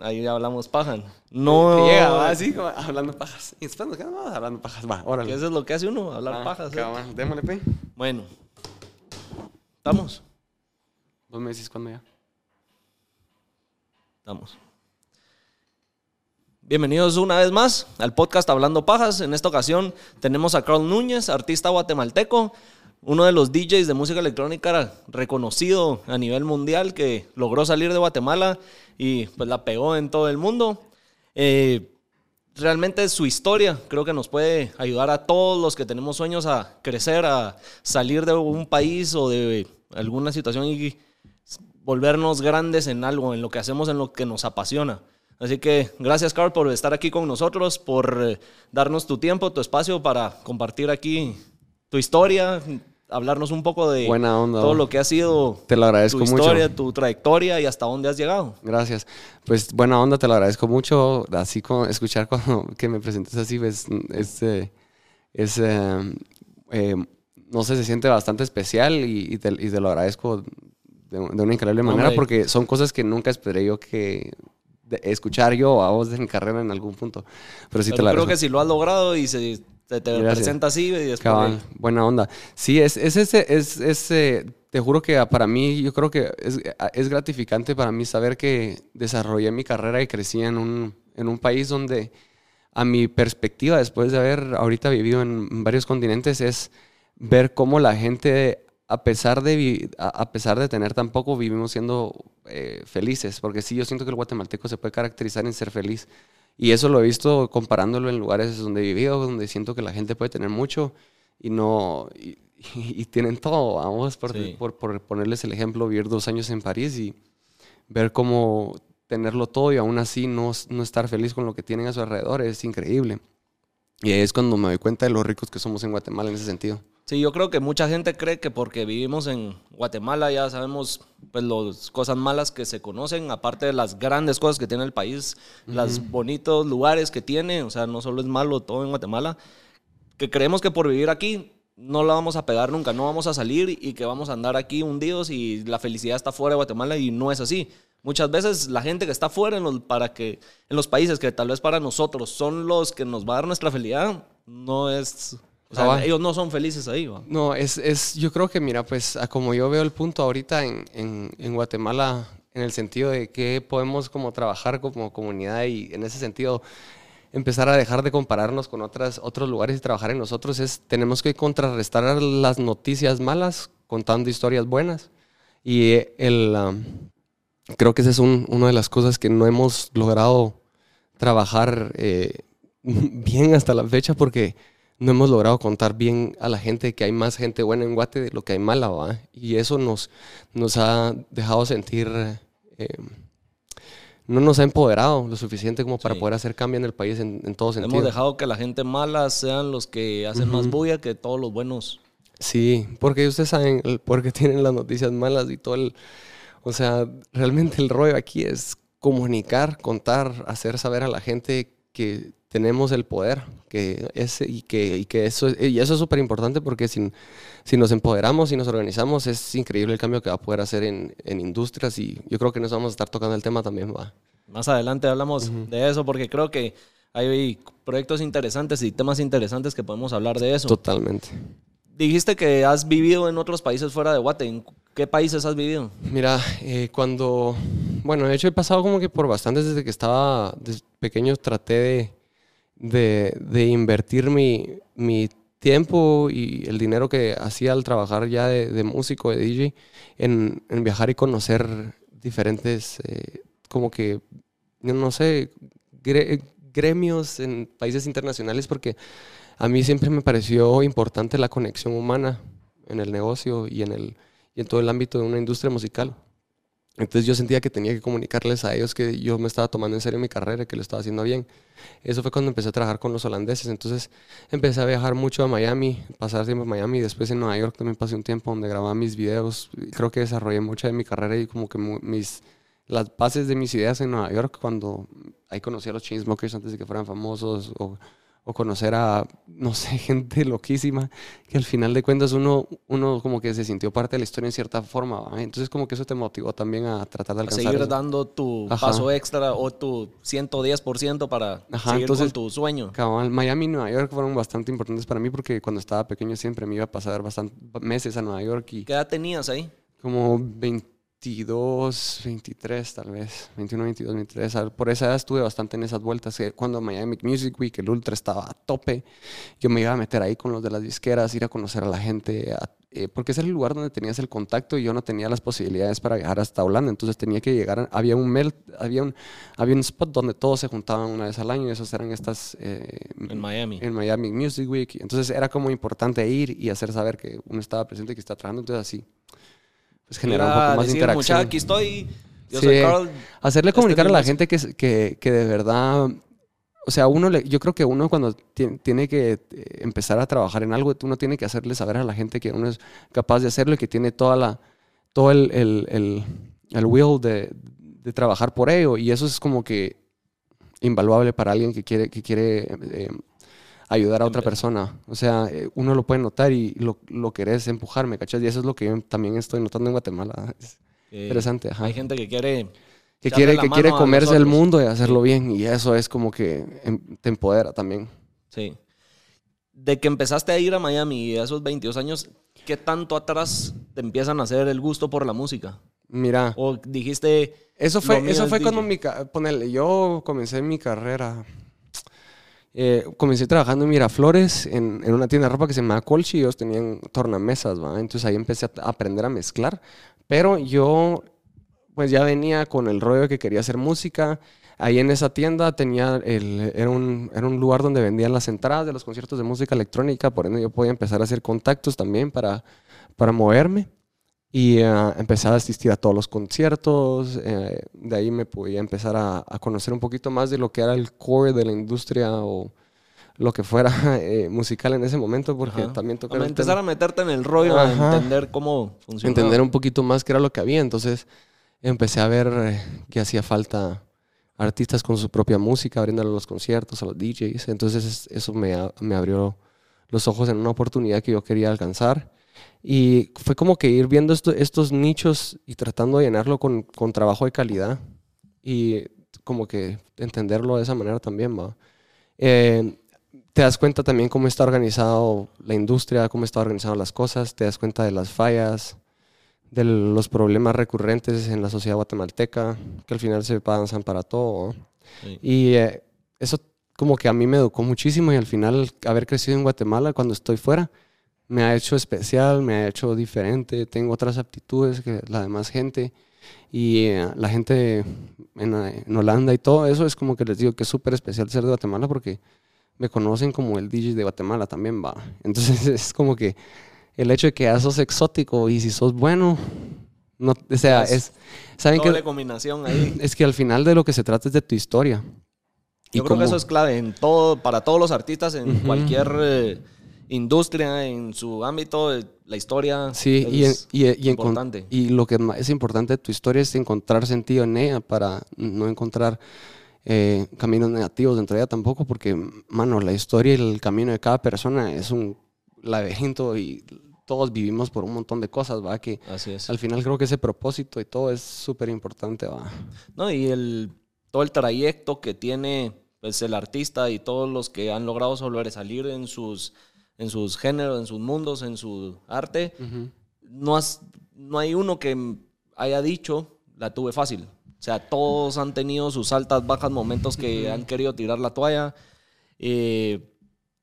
ahí hablamos paja. No. Llega, va así, como hablando pajas. Y después nos quedamos hablando pajas. Va, órale. Eso es lo que hace uno, hablar Ah, pajas. ¿eh? cabal, Démosle, pe. Bueno. ¿Estamos? Vos me decís cuándo ya. Estamos. Bienvenidos una vez más al podcast Hablando Pajas. En esta ocasión tenemos a Carl Núñez, artista guatemalteco, uno de los DJs de música electrónica reconocido a nivel mundial que logró salir de Guatemala y pues la pegó en todo el mundo. Eh, realmente su historia creo que nos puede ayudar a todos los que tenemos sueños a crecer, a salir de un país o de alguna situación y volvernos grandes en algo, en lo que hacemos, en lo que nos apasiona. Así que gracias, Carl, por estar aquí con nosotros, por eh, darnos tu tiempo, tu espacio para compartir aquí tu historia, hablarnos un poco de Buena onda, todo lo que ha sido Te lo agradezco tu mucho. historia, tu trayectoria y hasta dónde has llegado. Gracias. Pues buena onda, te lo agradezco mucho. Así como escuchar cuando que me presentes así, es, eh, es eh, eh, no sé, se siente bastante especial y, y te, y te lo agradezco de, de una increíble manera Hombre. porque son cosas que nunca esperé yo que de- escuchar yo a vos de mi carrera en algún punto. Pero sí te lo creo agradezco. que si lo has logrado y se te, te Gracias. presenta así y después Cabal, buena onda. Sí, es, es ese, es, es, eh, te juro que para mí, yo creo que es, es gratificante para mí saber que desarrollé mi carrera y crecí en un, en un país donde a mi perspectiva, después de haber ahorita vivido en varios continentes, es ver cómo la gente, a pesar de, a pesar de tener tan poco, vivimos siendo eh, felices. Porque sí, yo siento que el guatemalteco se puede caracterizar en ser feliz. Y eso lo he visto comparándolo en lugares donde he vivido, donde siento que la gente puede tener mucho y no... Y, y tienen todo, vamos, por, Sí. por, por ponerles el ejemplo, vivir dos años en París y ver cómo tenerlo todo y aún así no, no estar feliz con lo que tienen a su alrededor es increíble. Y ahí es cuando me doy cuenta de lo ricos que somos en Guatemala en ese sentido. Sí, yo creo que mucha gente cree que porque vivimos en Guatemala ya sabemos pues las cosas malas que se conocen, aparte de las grandes cosas que tiene el país, los bonitos lugares que tiene, o sea, no solo es malo todo en Guatemala, que creemos que por vivir aquí no la vamos a pegar nunca, no vamos a salir y que vamos a andar aquí hundidos y la felicidad está fuera de Guatemala y no es así. Muchas veces la gente que está fuera en los, para que, en los países que tal vez para nosotros son los que nos va a dar nuestra felicidad, no es... O sea, Cabal. ellos no son felices ahí, ¿va? No, es, es, yo creo que, mira, pues a como yo veo el punto ahorita en, en, en Guatemala, en el sentido de que podemos como trabajar como comunidad y en ese sentido empezar a dejar de compararnos con otras, otros lugares y trabajar en nosotros, es tenemos que contrarrestar las noticias malas contando historias buenas. Y eh, el, um, creo que esa es un- una de las cosas que no hemos logrado trabajar eh, bien hasta la fecha porque no hemos logrado contar bien a la gente que hay más gente buena en Guate de lo que hay mala, ¿va? Y eso nos, nos ha dejado sentir, eh, no nos ha empoderado lo suficiente como para Sí. poder hacer cambio en el país en, en todo sentido. Hemos dejado que la gente mala sean los que hacen más bulla que todos los buenos. Sí, porque ustedes saben el por qué tienen las noticias malas y todo el... O sea, realmente el rollo aquí es comunicar, contar, hacer saber a la gente que tenemos el poder que es, y, que, y que eso, es- y eso es súper importante porque si, si nos empoderamos y nos organizamos es increíble el cambio que va a poder hacer en, en industrias y yo creo que nos vamos a estar tocando el tema también, va. Más adelante hablamos de eso porque creo que hay proyectos interesantes y temas interesantes que podemos hablar de eso. Totalmente. Dijiste que has vivido en otros países fuera de Guate. ¿En qué países has vivido? Mira, eh, cuando, bueno, de hecho he pasado como que por bastantes desde que estaba desde pequeño traté de, de, invertir mi, mi tiempo y el dinero que hacía al trabajar ya de, de músico, de DJ, en, en viajar y conocer diferentes, eh, como que, no sé, gre- gremios en países internacionales porque a mí siempre me pareció importante la conexión humana en el negocio y en, el, y en todo el ámbito de una industria musical. Entonces yo sentía que tenía que comunicarles a ellos que yo me estaba tomando en serio mi carrera y que lo estaba haciendo bien. Eso fue cuando empecé a trabajar con los holandeses. Entonces empecé a viajar mucho a Miami, pasar tiempo en Miami. Después en Nueva York también pasé un tiempo donde grababa mis videos. Creo que desarrollé mucha de mi carrera y como que mis, las bases de mis ideas en Nueva York cuando ahí conocí a los Chainsmokers antes de que fueran famosos o, o conocer a, no sé, gente loquísima, que al final de cuentas uno, uno como que se sintió parte de la historia en cierta forma. ¿va? Entonces como que eso te motivó también a tratar de A alcanzar. seguir eso. dando tu Ajá. paso extra o tu 110% para Ajá, seguir entonces- con tu sueño. Cabal, Miami y Nueva York fueron bastante importantes para mí porque cuando estaba pequeño siempre me iba a pasar bastantes meses a Nueva York y ¿Qué edad tenías ahí? como 22, 23 tal vez, 21, 22, 23. al- Por esa edad estuve bastante en esas vueltas. Cuando Miami Music Week, el Ultra estaba a tope, yo me iba a meter ahí con los de las disqueras, ir a conocer a la gente, eh, porque ese era el lugar donde tenías el contacto y yo no tenía las posibilidades para viajar hasta Holanda. Entonces tenía que llegar, había un melt, había un, había un spot donde todos se juntaban una vez al año y esos eran estas... eh, En Miami. en Miami Music Week. Entonces era como importante ir y hacer saber que uno estaba presente y que está trabajando. Entonces así, pues generar un poco más de interacción. "Mucha, aquí estoy. Yo Sí. soy Carl. Hacerle este comunicar a la gente que, que, que de verdad, o sea, uno, le- yo creo que uno cuando ti- tiene que eh, empezar a trabajar en algo, uno tiene que hacerle saber a la gente que uno es capaz de hacerlo y que tiene toda la, todo el, el, el, el will de, de trabajar por ello. Y eso es como que invaluable para alguien que quiere, que quiere eh, ayudar a otra persona. O sea, eh, uno lo puede notar y lo, lo querés empujar, ¿me cachas? Y eso es lo que yo también estoy notando en Guatemala. Es Eh, interesante, ajá Hay gente que quiere. que quiere, que quiere comerse el mundo y hacerlo bien. Y eso es como que em, te empodera también. Sí. De que empezaste a ir a Miami a esos 22 años, ¿qué tanto atrás te empiezan a hacer el gusto por la música? Mira, O dijiste. eso fue, eso es fue cuando mi... Ponele, yo comencé mi carrera... eh, comencé trabajando en Miraflores, en, en una tienda de ropa que se llamaba Colchi, y ellos tenían tornamesas, ¿va? Entonces ahí empecé a aprender a mezclar. Pero yo, pues ya venía con el rollo que quería hacer música. Ahí en esa tienda tenía el, era, un, era un lugar donde vendían las entradas de los conciertos de música electrónica, por ende yo podía empezar a hacer contactos también para, para moverme. Y eh, empecé a asistir a todos los conciertos, eh, de ahí me podía empezar a, a conocer un poquito más de lo que era el core de la industria o lo que fuera eh, musical en ese momento, porque Ajá. también tocar a el empezar a meterte en el rollo, a entender cómo funciona. entender un poquito más qué era lo que había. Entonces empecé a ver que hacía falta artistas con su propia música, abriéndole los conciertos, a los DJs. Entonces es- eso me, me abrió los ojos en una oportunidad que yo quería alcanzar. Y fue como que ir viendo esto- estos nichos y tratando de llenarlo con, con trabajo de calidad y como que entenderlo de esa manera también, va. Eh, te das cuenta también cómo está organizado la industria, cómo están organizadas las cosas, te das cuenta de las fallas, de los problemas recurrentes en la sociedad guatemalteca, que al final se pasan para todo. Y eh, eso como que a mí me educó muchísimo y al final haber crecido en Guatemala cuando estoy fuera me ha hecho especial, me ha hecho diferente, tengo otras aptitudes que la demás gente y eh, la gente en, en Holanda y todo eso es como que les digo que es súper especial ser de Guatemala porque me conocen como el DJ de Guatemala también va. Entonces es como que el hecho de que ya sos exótico y si sos bueno, no, o sea, Es es, saben Doble que combinación ahí. es que al final de lo que se trata es de tu historia. Y Yo creo que eso es clave en todo, para todos los artistas, en cualquier eh, industria, en su ámbito, la historia Sí, y, en- es y, y encon- importante. y lo que es importante de tu historia es encontrar sentido en ella para no encontrar eh, caminos negativos dentro de ella tampoco, porque, mano, la historia y el camino de cada persona es un laberinto y todos vivimos por un montón de cosas, ¿va? Que Así es. al final creo que ese propósito y todo es súper importante, ¿va? No, y el, todo el trayecto que tiene pues, el artista y todos los que han logrado sobresalir en sus, en sus géneros, en sus mundos, en su arte, no, has, no hay uno que haya dicho, la tuve fácil. O sea, todos han tenido sus altas, bajas momentos que han querido tirar la toalla. eh,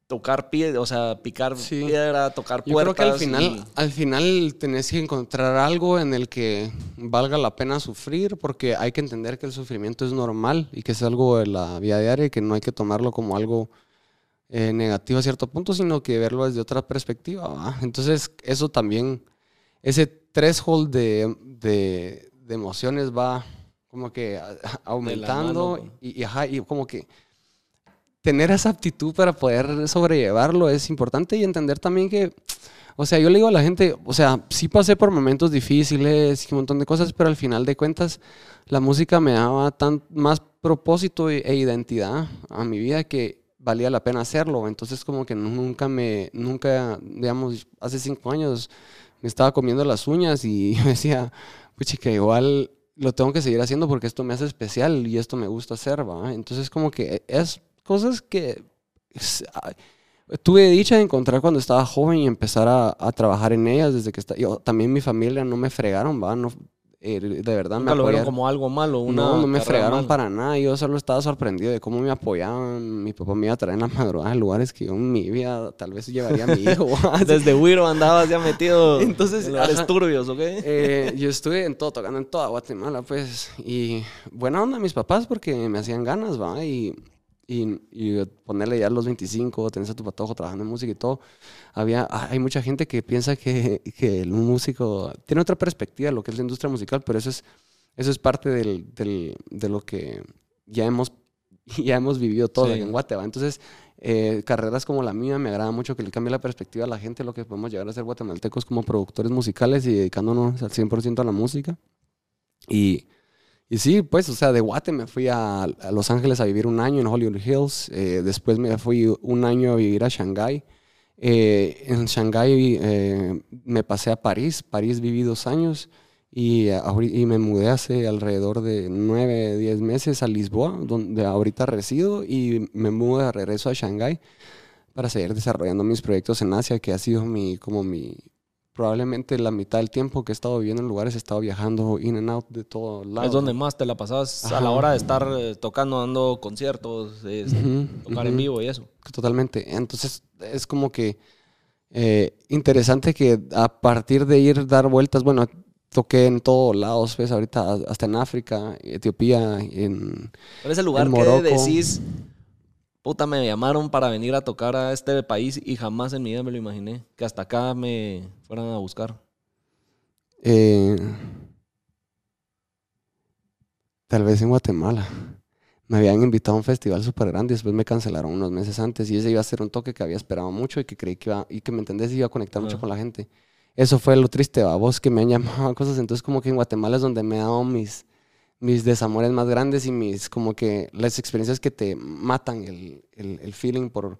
tocar piedra, o sea, picar Sí. piedra, tocar Yo puertas. creo que al final, y- al final tenés que encontrar algo en el que valga la pena sufrir, porque hay que entender que el sufrimiento es normal y que es algo de la vida diaria y que no hay que tomarlo como algo eh, negativo a cierto punto, sino que verlo desde otra perspectiva. ¿va? Entonces, eso también, ese threshold de, de, de emociones va como que a- aumentando mano, y, y, ajá, y como que tener esa aptitud para poder sobrellevarlo es importante y entender también que, o sea, yo le digo a la gente, o sea, sí pasé por momentos difíciles y un montón de cosas, pero al final de cuentas la música me daba tan más propósito e identidad a mi vida que valía la pena hacerlo. Entonces como que nunca me, nunca, digamos, hace cinco años me estaba comiendo las uñas y yo decía, pues que igual lo tengo que seguir haciendo porque esto me hace especial y esto me gusta hacer, ¿va? Entonces como que es cosas que tuve dicha de encontrar cuando estaba joven y empezar a, a trabajar en ellas desde que está, yo también mi familia no me fregaron, ¿va? No, eh, de verdad me lo vieron como algo malo. Una no, no me fregaron para nada. Yo solo estaba sorprendido de cómo me apoyaban. Mi papá me iba a traer en la madrugada a lugares que yo en mi vida tal vez llevaría a mi hijo. Desde Wiro andabas ya metido Entonces, en los turbios, ¿ok? Eh, yo estuve en todo, tocando en toda Guatemala, pues. Y buena onda mis papás porque me hacían ganas, ¿va? Y y, ponerle ya los 25, tener a tu patojo trabajando en música y todo, había, hay mucha gente que piensa que, que un músico tiene otra perspectiva de lo que es la industria musical, pero eso es, eso es parte del, del, de lo que ya hemos, ya hemos vivido todos en Guatemala. Entonces, eh, carreras como la mía me agrada mucho que le cambie la perspectiva a la gente, lo que podemos llegar a ser guatemaltecos como productores musicales y dedicándonos al 100% a la música. Y y sí, pues, o sea, de Guate me fui a, Los Ángeles a vivir un año en Hollywood Hills. Eh, después me fui un año a vivir a Shanghái. Eh, en Shanghái eh, me pasé a París. París viví dos años y, y, me mudé hace alrededor de nueve, diez meses a Lisboa, donde ahorita resido, y me mudé de regreso a Shanghái para seguir desarrollando mis proyectos en Asia, que ha sido mi, como mi, probablemente la mitad del tiempo que he estado viviendo en lugares he estado viajando in and out de todo lado. Es donde más te la pasabas a la hora de estar eh, tocando, dando conciertos, tocar en vivo y eso. Totalmente. Entonces es como que eh, interesante que a partir de ir dar vueltas, bueno, toqué en todos lados, pues ahorita hasta en África, Etiopía, en ¿Cuál es el lugar que decís puta, me llamaron para venir a tocar a este país y jamás en mi vida me lo imaginé, que hasta acá me fueran a buscar. Eh, tal vez en Guatemala. Me habían invitado a un festival súper grande y después me cancelaron unos meses antes y ese iba a ser un toque que había esperado mucho y que creí que iba, y que me entendés, iba a conectar mucho con la gente. Eso fue lo triste, a vos que me han llamado a cosas. Entonces como que en Guatemala es donde me he dado mis mis desamores más grandes y mis, como que las experiencias que te matan el, el, feeling por,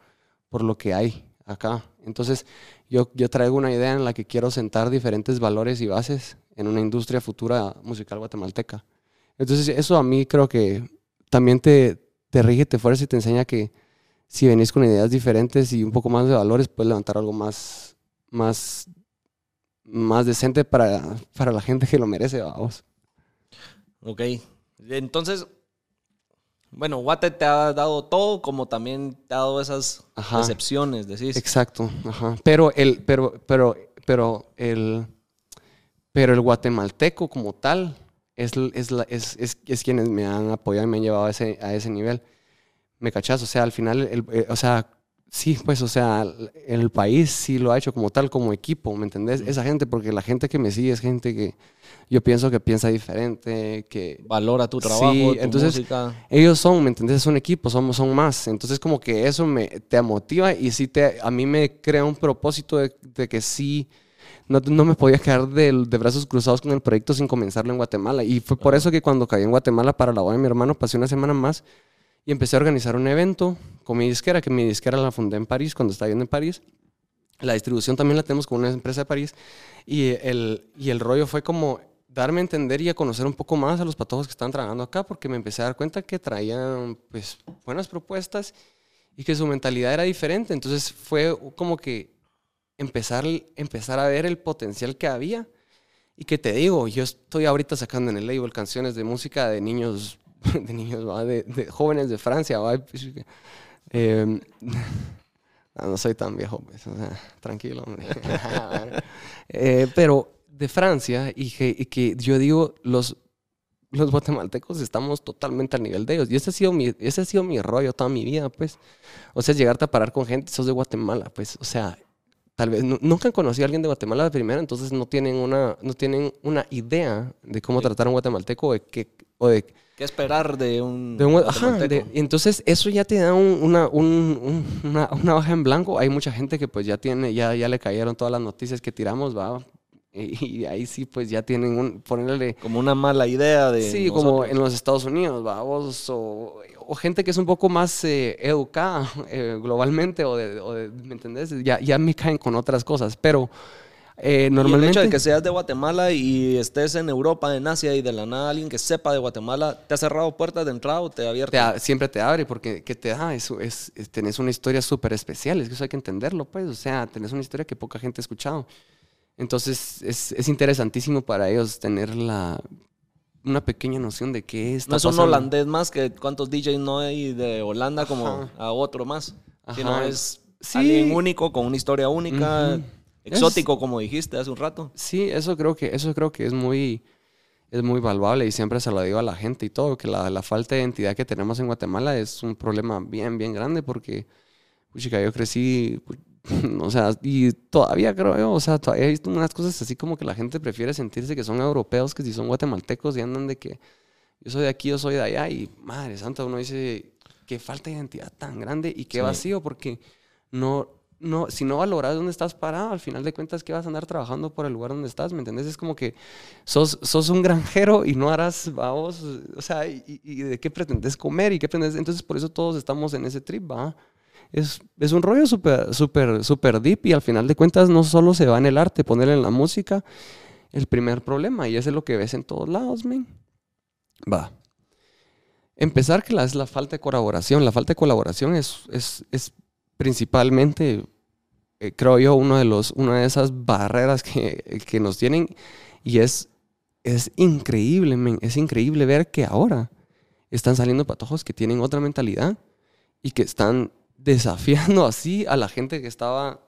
por lo que hay acá. Entonces, yo, yo traigo una idea en la que quiero sentar diferentes valores y bases en una industria futura musical guatemalteca. Entonces, eso a mí creo que también te, te rige, te fuerza y te enseña que si venís con ideas diferentes y un poco más de valores, puedes levantar algo más, más, más decente para, para la gente que lo merece, vamos. Ok. Entonces, bueno, Guate te ha dado todo, como también te ha dado esas decepciones, decís. Exacto, ajá. Pero el, pero, pero, pero el, pero el guatemalteco como tal es, es, es, es, es quienes me han apoyado y me han llevado a ese, a ese nivel. ¿Me cachas? O sea, al final, el, eh, o sea, Sí, pues, o sea, el país sí lo ha hecho como tal, como equipo, ¿me entendés? Esa gente, porque la gente que me sigue es gente que yo pienso que piensa diferente, que... Valora tu trabajo, sí, entonces, Ellos son, ¿me entendés? Es un equipo, somos, son más. Entonces, como que eso me, te motiva y sí te, a mí me crea un propósito de, que sí... No, no, me podía quedar de, de, brazos cruzados con el proyecto sin comenzarlo en Guatemala. Y fue por eso que cuando caí en Guatemala para la boda de mi hermano, pasé una semana más y empecé a organizar un evento con mi disquera, que mi disquera la fundé en París, cuando estaba viviendo en París. La distribución también la tenemos con una empresa de París. Y el, y el rollo fue como darme a entender y a conocer un poco más a los patojos que estaban trabajando acá, porque me empecé a dar cuenta que traían pues, buenas propuestas y que su mentalidad era diferente. Entonces fue como que empezar, empezar a ver el potencial que había. Y que te digo, yo estoy ahorita sacando en el label canciones de música de niños de niños, De, jóvenes de Francia. Em, no, soy tan viejo, pues, tranquilo, eh, pero de Francia, y que, yo digo, los, los guatemaltecos estamos totalmente al nivel de ellos. Y ese ha sido mi, ese ha sido mi rollo toda mi vida, pues. O sea, llegarte a parar con gente, sos de Guatemala, pues. O sea, tal vez nunca han conocido a alguien de Guatemala de primera, entonces no tienen una, no tienen una idea de cómo tratar a un guatemalteco o de, qué, o de ¿Qué esperar de un... ajá, entonces eso ya te da una, una, una, hoja en blanco. Hay mucha gente que pues ya tiene, ya, ya le cayeron todas las noticias que tiramos, va. Y, ahí sí, pues ya tienen un, ponerle... Como una mala idea de... Sí, como en los Estados Unidos, vamos, o, o, gente que es un poco más eh, educada eh, globalmente, o de, ¿me entendés? Ya, ya me caen con otras cosas, pero eh, normalmente... el hecho de que seas de Guatemala y estés en Europa, en Asia, y de la nada alguien que sepa de Guatemala, ¿te ha cerrado puertas de entrada o te ha abierto? siempre te abre porque ¿qué te da? Eso es, tenés una historia súper especial, es que eso hay que entenderlo, pues. O sea, tenés una historia que poca gente ha escuchado. Entonces es, es interesantísimo para ellos tener la, una pequeña noción de qué es. No es un holandés más que cuántos DJs no hay de Holanda como a otro más. Sino es alguien único con una historia única exótico, como dijiste hace un rato. Sí, eso creo que, eso creo que es muy, es muy valuable y siempre se lo digo a la gente y todo, que la, la falta de identidad que tenemos en Guatemala es un problema bien, bien grande porque, yo crecí, o sea, y todavía creo, o sea, todavía he visto unas cosas así como que la gente prefiere sentirse que son europeos que si son guatemaltecos y andan de que yo soy de aquí, yo soy de allá y madre santa, uno dice, qué falta de identidad tan grande y qué vacío porque no no, si no valoras dónde estás parado, al final de cuentas, ¿qué vas a andar trabajando por el lugar donde estás? ¿Me entiendes? Es como que sos, sos un granjero y no harás, vamos, o sea, y, de qué pretendes comer y qué pretendes. Entonces, por eso todos estamos en ese trip, ¿va? Es, es un rollo súper, súper, súper deep y al final de cuentas no solo se va en el arte, ponerle en la música el primer problema y ese es lo que ves en todos lados, men. Va. Empezar que la, es la falta de colaboración. La falta de colaboración es, es, es principalmente eh, creo yo, uno de los, una de esas barreras que, que nos tienen y es, es increíble, es increíble ver que ahora están saliendo patojos que tienen otra mentalidad y que están desafiando así a la gente que estaba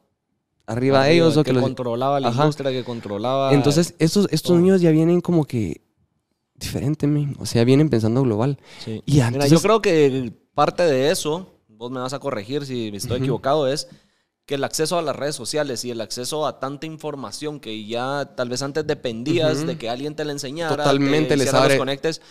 arriba, de ellos. o que, controlaba la industria, que controlaba... Entonces, estos, estos niños ya vienen como que diferente, o sea, vienen pensando global. Y yo creo que parte de eso, vos me vas a corregir si estoy equivocado, es que el acceso a las redes sociales y el acceso a tanta información que ya tal vez antes dependías de que alguien te la enseñara, totalmente les abre... los conectes.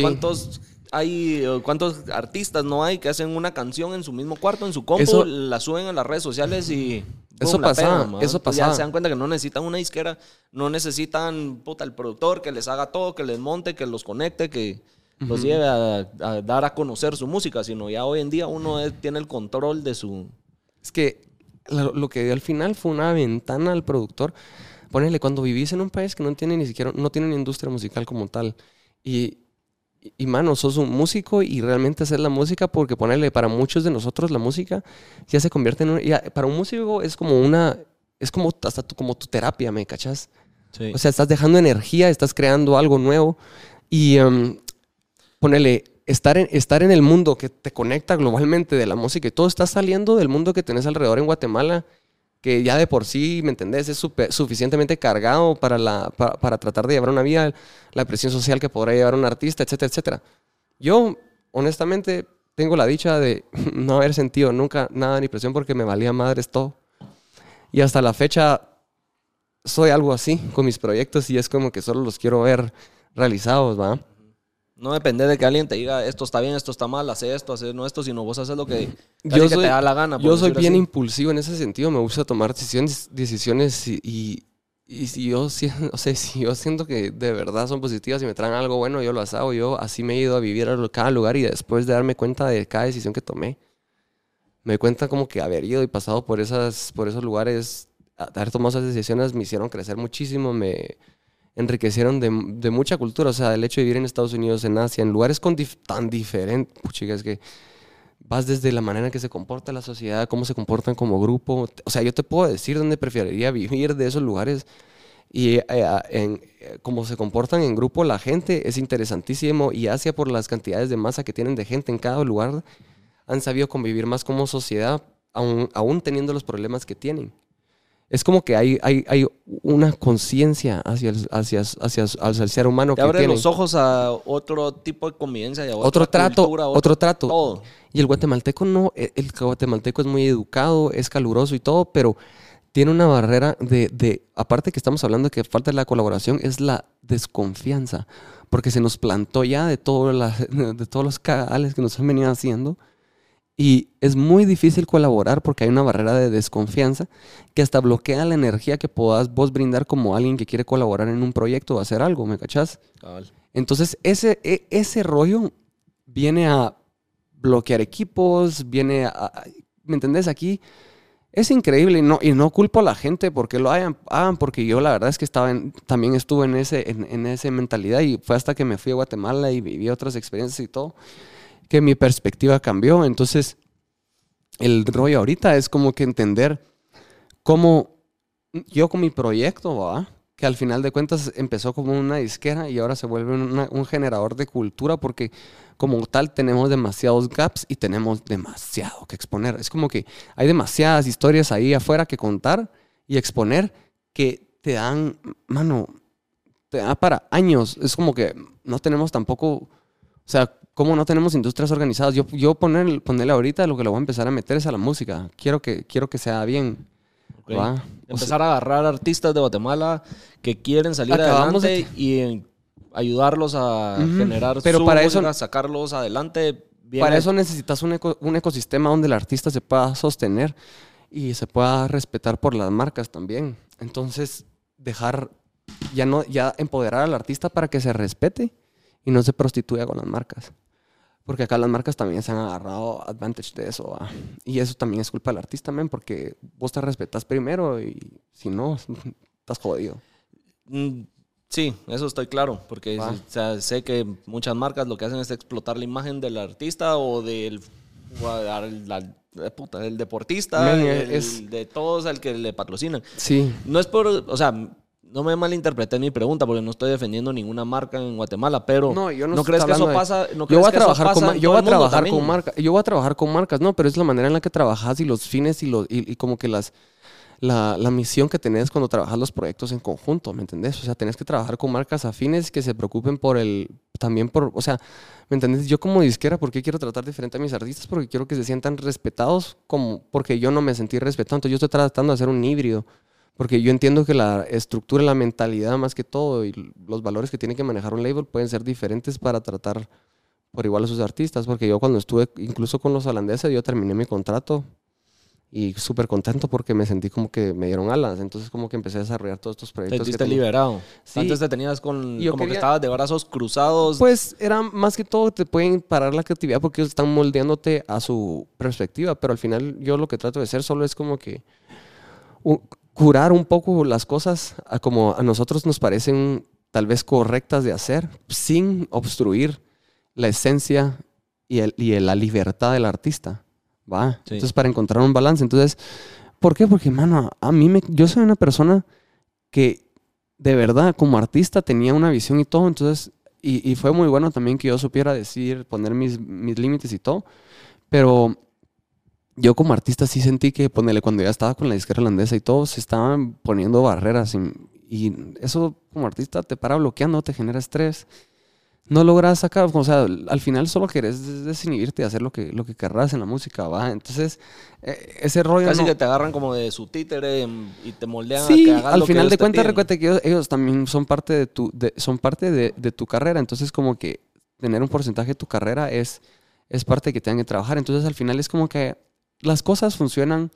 ¿Cuántos hay cuántos artistas no hay que hacen una canción en su mismo cuarto, en su compu, la suben a las redes sociales y eso pasa, eso pasa. Ya se dan cuenta que no necesitan una disquera, no necesitan puta el productor que les haga todo, que les monte, que los conecte, que los lleve a, dar a conocer su música, sino ya hoy en día uno tiene el control de su es que lo, que dio al final fue una ventana al productor. Ponele, cuando vivís en un país que no tiene ni siquiera, no tiene una industria musical como tal, y, y mano, sos un músico y realmente hacer la música, porque ponerle, para muchos de nosotros la música ya se convierte en un, para un músico es como una, es como hasta tu, como tu terapia, ¿me cachas? O sea, estás dejando energía, estás creando algo nuevo y um, ponele, estar en, estar en el mundo que te conecta globalmente de la música y todo está saliendo del mundo que tenés alrededor en Guatemala, que ya de por sí, ¿me entendés? Es suficientemente cargado para, la, para, tratar de llevar una vida, la presión social que podrá llevar un artista, etcétera, etcétera. Yo, honestamente, tengo la dicha de no haber sentido nunca nada ni presión porque me valía madres todo. Y hasta la fecha soy algo así con mis proyectos y es como que solo los quiero ver realizados, ¿va? No depende de que alguien te diga esto está bien, esto está mal, hace esto, hace no esto, sino vos haces lo que, yo te da la gana. Yo soy bien impulsivo en ese sentido, me gusta tomar decisiones, decisiones y, y, si, yo, o sea, si yo siento que de verdad son positivas y me traen algo bueno, yo lo hago. Yo así me he ido a vivir a cada lugar y después de darme cuenta de cada decisión que tomé, me doy cuenta como que haber ido y pasado por, esas, por esos lugares, haber tomado esas decisiones me hicieron crecer muchísimo, me enriquecieron de, mucha cultura. O sea, el hecho de vivir en Estados Unidos, en Asia, en lugares tan diferentes, chicas, que vas desde la manera en que se comporta la sociedad, cómo se comportan como grupo. O sea, yo te puedo decir dónde preferiría vivir de esos lugares. Y eh, en, eh, cómo se comportan en grupo la gente es interesantísimo. Y Asia, por las cantidades de masa que tienen de gente en cada lugar, han sabido convivir más como sociedad, aún teniendo los problemas que tienen es como que hay, hay, hay una conciencia hacia el, hacia, hacia, hacia, el ser humano. Te que abre los ojos a otro tipo de convivencia y a otro trato, otro, trato. Y el guatemalteco no, e, el guatemalteco es muy educado, es caluroso y todo, pero tiene una barrera de, de, aparte que estamos hablando de que falta la colaboración, es la desconfianza, porque se nos plantó ya de, todo de todos los cagales que nos han venido haciendo Y es muy difícil colaborar porque hay una barrera de desconfianza que hasta bloquea la energía que puedas vos brindar como alguien que quiere colaborar en un proyecto o hacer algo, ¿me cachás? Entonces, ese, e, ese rollo viene a bloquear equipos, viene a... ¿Me entendés? Aquí es increíble y no, y no culpo a la gente porque lo hagan, porque yo la verdad es que estaba también estuve en ese, en, en esa mentalidad y fue hasta que me fui a Guatemala y viví otras experiencias y todo que mi perspectiva cambió. Entonces, el rollo ahorita es como que entender cómo yo con mi proyecto, ¿va? que al final de cuentas empezó como una disquera y ahora se vuelve un generador de cultura porque como tal tenemos demasiados gaps y tenemos demasiado que exponer. Es como que hay demasiadas historias ahí afuera que contar y exponer que te dan, mano, te da para años. Es como que no tenemos tampoco, o sea, ¿Cómo no tenemos industrias organizadas? Yo, yo poner, ponerle ahorita lo que lo voy a empezar a meter es a la música. Quiero que, quiero que sea bien. Empezar a agarrar artistas de Guatemala que quieren salir adelante y ayudarlos a generar Pero su para música, sacarlos adelante. Para eso necesitas un, un ecosistema donde el artista se pueda sostener y se pueda respetar por las marcas también. Entonces, dejar, ya no, ya empoderar al artista para que se respete y no se prostituya con las marcas. Porque acá las marcas también se han agarrado advantage de eso. Y eso también es culpa del artista, también porque vos te respetas primero y si no, estás jodido. Mm, sí, eso estoy claro, porque sé que muchas marcas lo que hacen es explotar la imagen del artista o del, del deportista, es, de todos al que le patrocinan. Sí. No es por, o sea, no me malinterpreté mi pregunta porque no estoy defendiendo ninguna marca en Guatemala, pero no, yo no, crees que eso pasa? ¿no yo voy a trabajar con, yo voy a trabajar con marcas, yo voy a trabajar con marcas, no, pero es la manera en la que trabajas y los fines y los y, como que las la, la, misión que tenés cuando trabajas los proyectos en conjunto, ¿me entendés? O sea, tenés que trabajar con marcas afines que se preocupen por el, también por, o sea, ¿me entendés? Yo como disquera, ¿por qué quiero tratar diferente a mis artistas? Porque quiero que se sientan respetados como, porque yo no me sentí respetado, entonces yo estoy tratando de hacer un híbrido porque yo entiendo que la estructura, la mentalidad más que todo y los valores que tiene que manejar un label pueden ser diferentes para tratar por igual a sus artistas. Porque yo cuando estuve incluso con los holandeses, yo terminé mi contrato y súper contento porque me sentí como que me dieron alas. Entonces como que empecé a desarrollar todos estos proyectos. Te sentiste liberado. Antes te tenías con, como que estabas de brazos cruzados. Pues era más que todo, te pueden parar la creatividad porque ellos están moldeándote a su perspectiva. Pero al final yo lo que trato de hacer solo es como que curar un poco las cosas a como a nosotros nos parecen tal vez correctas de hacer, sin obstruir la esencia y, el, y la libertad del artista. ¿va? Entonces, para encontrar un balance. Entonces, ¿por qué? Porque, mano, a mí me, yo soy una persona que de verdad, como artista, tenía una visión y todo. Entonces, y, y fue muy bueno también que yo supiera decir, poner mis, mis límites y todo. Pero yo como artista sí sentí que, ponele, cuando ya estaba con la disquera holandesa y todo, se estaban poniendo barreras y, eso como artista te para bloqueando, te genera estrés. No logras sacar, o sea, al final solo querés desinhibirte y hacer lo que, lo que querrás en la música, ¿va? Entonces, e, ese rollo... Casi que te agarran como de su títere y te moldean sí, a que al final de cuentas, recuerda que ellos, también son parte, de tu, son parte de, de tu carrera, entonces como que tener un porcentaje de tu carrera es, es parte que tengan que trabajar, entonces al final es como que las cosas funcionan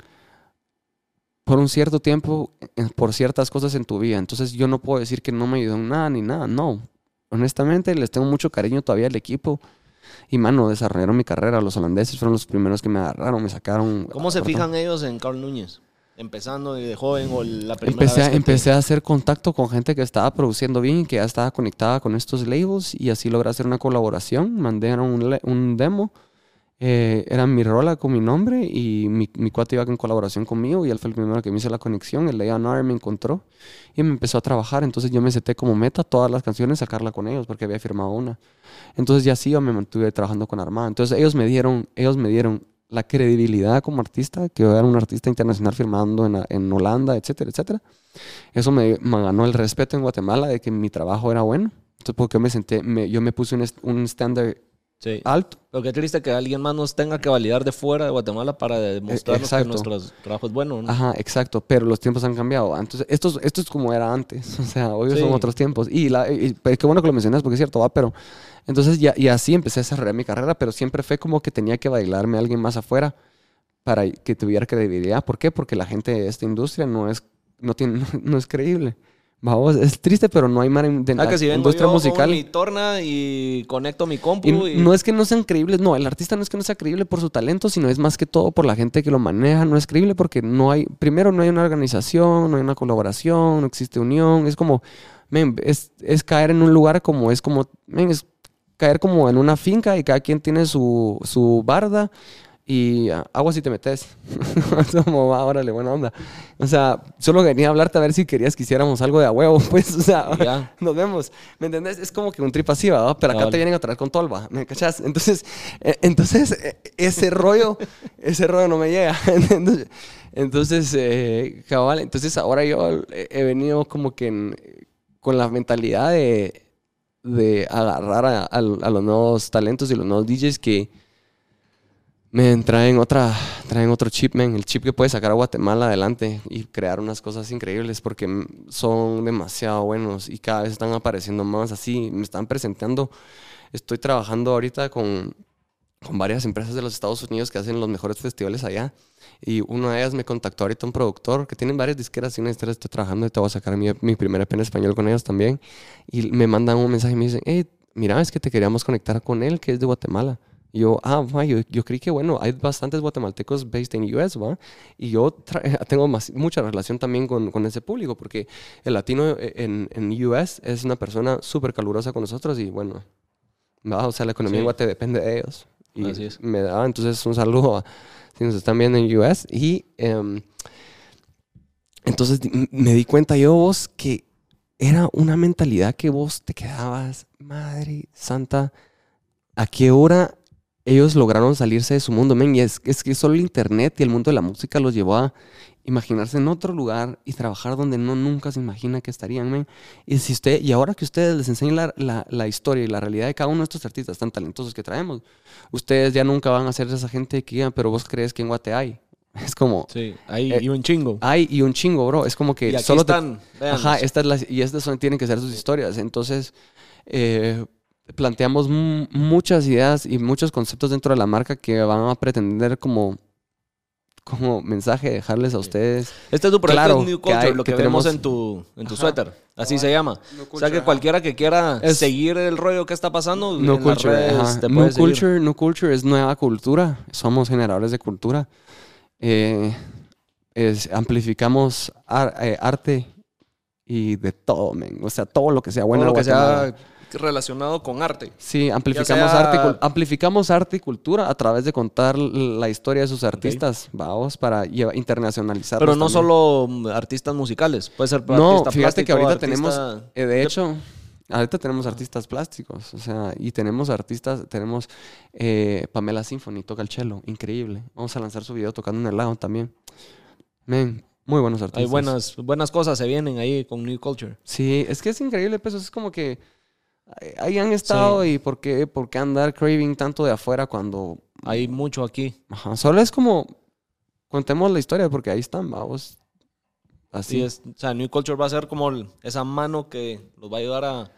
por un cierto tiempo, por ciertas cosas en tu vida. Entonces yo no puedo decir que no me ayudó en nada ni nada, no. Honestamente les tengo mucho cariño todavía al equipo. Y mano, desarrollaron mi carrera. Los holandeses fueron los primeros que me agarraron, me sacaron. ¿Cómo se fijan ellos en Carl Núñez? Empezando de joven o la primera empecé, vez Empecé a hacer contacto con gente que estaba produciendo bien, que ya estaba conectada con estos labels y así logré hacer una colaboración. Mandé un, un demo eh, era mi rola con mi nombre y mi, mi cuate iba en colaboración conmigo y él fue el primero que me hizo la conexión. El A&R me encontró y me empezó a trabajar. Entonces yo me senté como meta todas las canciones sacarla con ellos porque había firmado una. Entonces ya sí yo me mantuve trabajando con Armada. Entonces ellos me dieron, ellos me dieron la credibilidad como artista, que yo era un artista internacional firmando en, en Holanda, etcétera, etcétera. Eso me, me, ganó el respeto en Guatemala de que mi trabajo era bueno. Entonces porque yo me senté, me, yo me puse un estándar Sí. alto. Pero qué triste que alguien más nos tenga que validar de fuera de Guatemala para demostrarnos que nuestro trabajo es bueno. ¿no? Ajá, exacto, pero los tiempos han cambiado. Entonces, esto, es- esto es como era antes, o sea, hoy Sí. son otros tiempos. Y, la, y- pues, qué bueno que lo mencionas porque es cierto, va, pero entonces ya, y así empecé a desarrollar mi carrera, pero siempre fue como que tenía que bailarme a alguien más afuera para que tuviera credibilidad. ¿Por qué? Porque la gente de esta industria no es, no tiene, no, es creíble. Vamos, es triste, pero no hay Ah, que si industria yo musical. con mi torna y conecto mi compu Y y... no es que no sean creíbles, no, el artista no es que no sea creíble por su talento, sino es más que todo por la gente que lo maneja, no es creíble porque no hay, primero no hay una organización, no hay una colaboración, no existe unión, es como, es, es caer en un lugar como, es como, es caer como en una finca y cada quien tiene su, su barda y agua si te metes. Es como, va, órale, buena onda. O sea, solo venía a hablarte a ver si querías que hiciéramos algo de a huevo, pues, o sea, nos vemos. ¿Me entendés? Es como que un trip así, ¿verdad? Pero acá te vienen a traer con tolva, ¿me cachas? Entonces, eh, entonces eh, ese rollo, ese rollo no me llega. entonces, entonces eh, cabal, entonces ahora yo he he venido como que en- con la mentalidad de, de agarrar a, a- a los nuevos talentos y los nuevos DJs que me traen otra, traen otro chip, man, el chip que puede sacar a Guatemala adelante y crear unas cosas increíbles porque son demasiado buenos y cada vez están apareciendo más así, me están presentando. Estoy trabajando ahorita con, con varias empresas de los Estados Unidos que hacen los mejores festivales allá y una de ellas me contactó ahorita un productor que tienen varias disqueras y una disquera estoy trabajando y te voy a sacar mi, mi primer EP en español con ellos también y me mandan un mensaje y me dicen, hey, mira, es que te queríamos conectar con él que es de Guatemala. Yo, ah, ma, yo, yo creí que, bueno, hay bastantes guatemaltecos based en US, ¿va? Y yo tra- tengo más- mucha relación también con, con ese público, porque el latino en, en US es una persona súper calurosa con nosotros y, bueno, ¿va? O sea, la economía Sí. en Guate depende de ellos. Y Así es. me da, entonces, un saludo a si nos están viendo en US. Y em, entonces me di cuenta yo, vos, que era una mentalidad que vos te quedabas, madre santa, ¿a qué hora ellos lograron salirse de su mundo? Men, y es, es que solo el internet y el mundo de la música los llevó a imaginarse en otro lugar y trabajar donde no nunca se imagina que estarían, men. Y, si usted, y ahora que ustedes les enseñan la, la- la historia y la realidad de cada uno de estos artistas tan talentosos que traemos, ustedes ya nunca van a ser esa gente que digan, pero vos crees que en Guate hay. Es como, Sí, ahí Eh, y un chingo. hay y un chingo, bro. Es como que y aquí solo están. Ajá, estas las, y estas son, tienen que ser sus historias. Entonces, eh, planteamos mu- muchas ideas y muchos conceptos dentro de la marca que van a pretender como, como mensaje dejarles a ustedes. Este es tu proyecto Claro, New que Culture, hay- lo que, que vemos tenemos- en tu, en tu Ajá. suéter. Así se llama. New O sea que ajá. cualquiera que quiera Es- seguir el rollo que está pasando, No en las culture, redes ajá. te New seguir. culture, New culture es nueva cultura. Somos generadores de cultura. Eh, es- amplificamos ar- eh, arte y de todo, men. O sea, todo lo que sea bueno. Todo lo que sea relacionado con arte. Sí, amplificamos, sea- arte, amplificamos arte y cultura a través de contar la historia de sus artistas, vamos, para internacionalizarlos. Pero no también. solo mm, artistas musicales, puede ser No, artista fíjate que ahorita artista- tenemos, eh, de hecho, ahorita tenemos artistas plásticos, o sea, y tenemos artistas, tenemos eh, Pamela Symphony, toca el cello, increíble. Vamos a lanzar su video tocando en el lago también. Men, muy buenos artistas. Hay buenas, buenas cosas se vienen ahí con New Culture. Sí, es que es increíble, pues es como que ahí- han estado y por qué, por qué andar craving tanto de afuera cuando Hay mucho aquí. Ajá, solo es como contemos la historia porque ahí están, vamos. Así Sí, es, o sea, New Culture va a ser como esa mano que los va a ayudar a...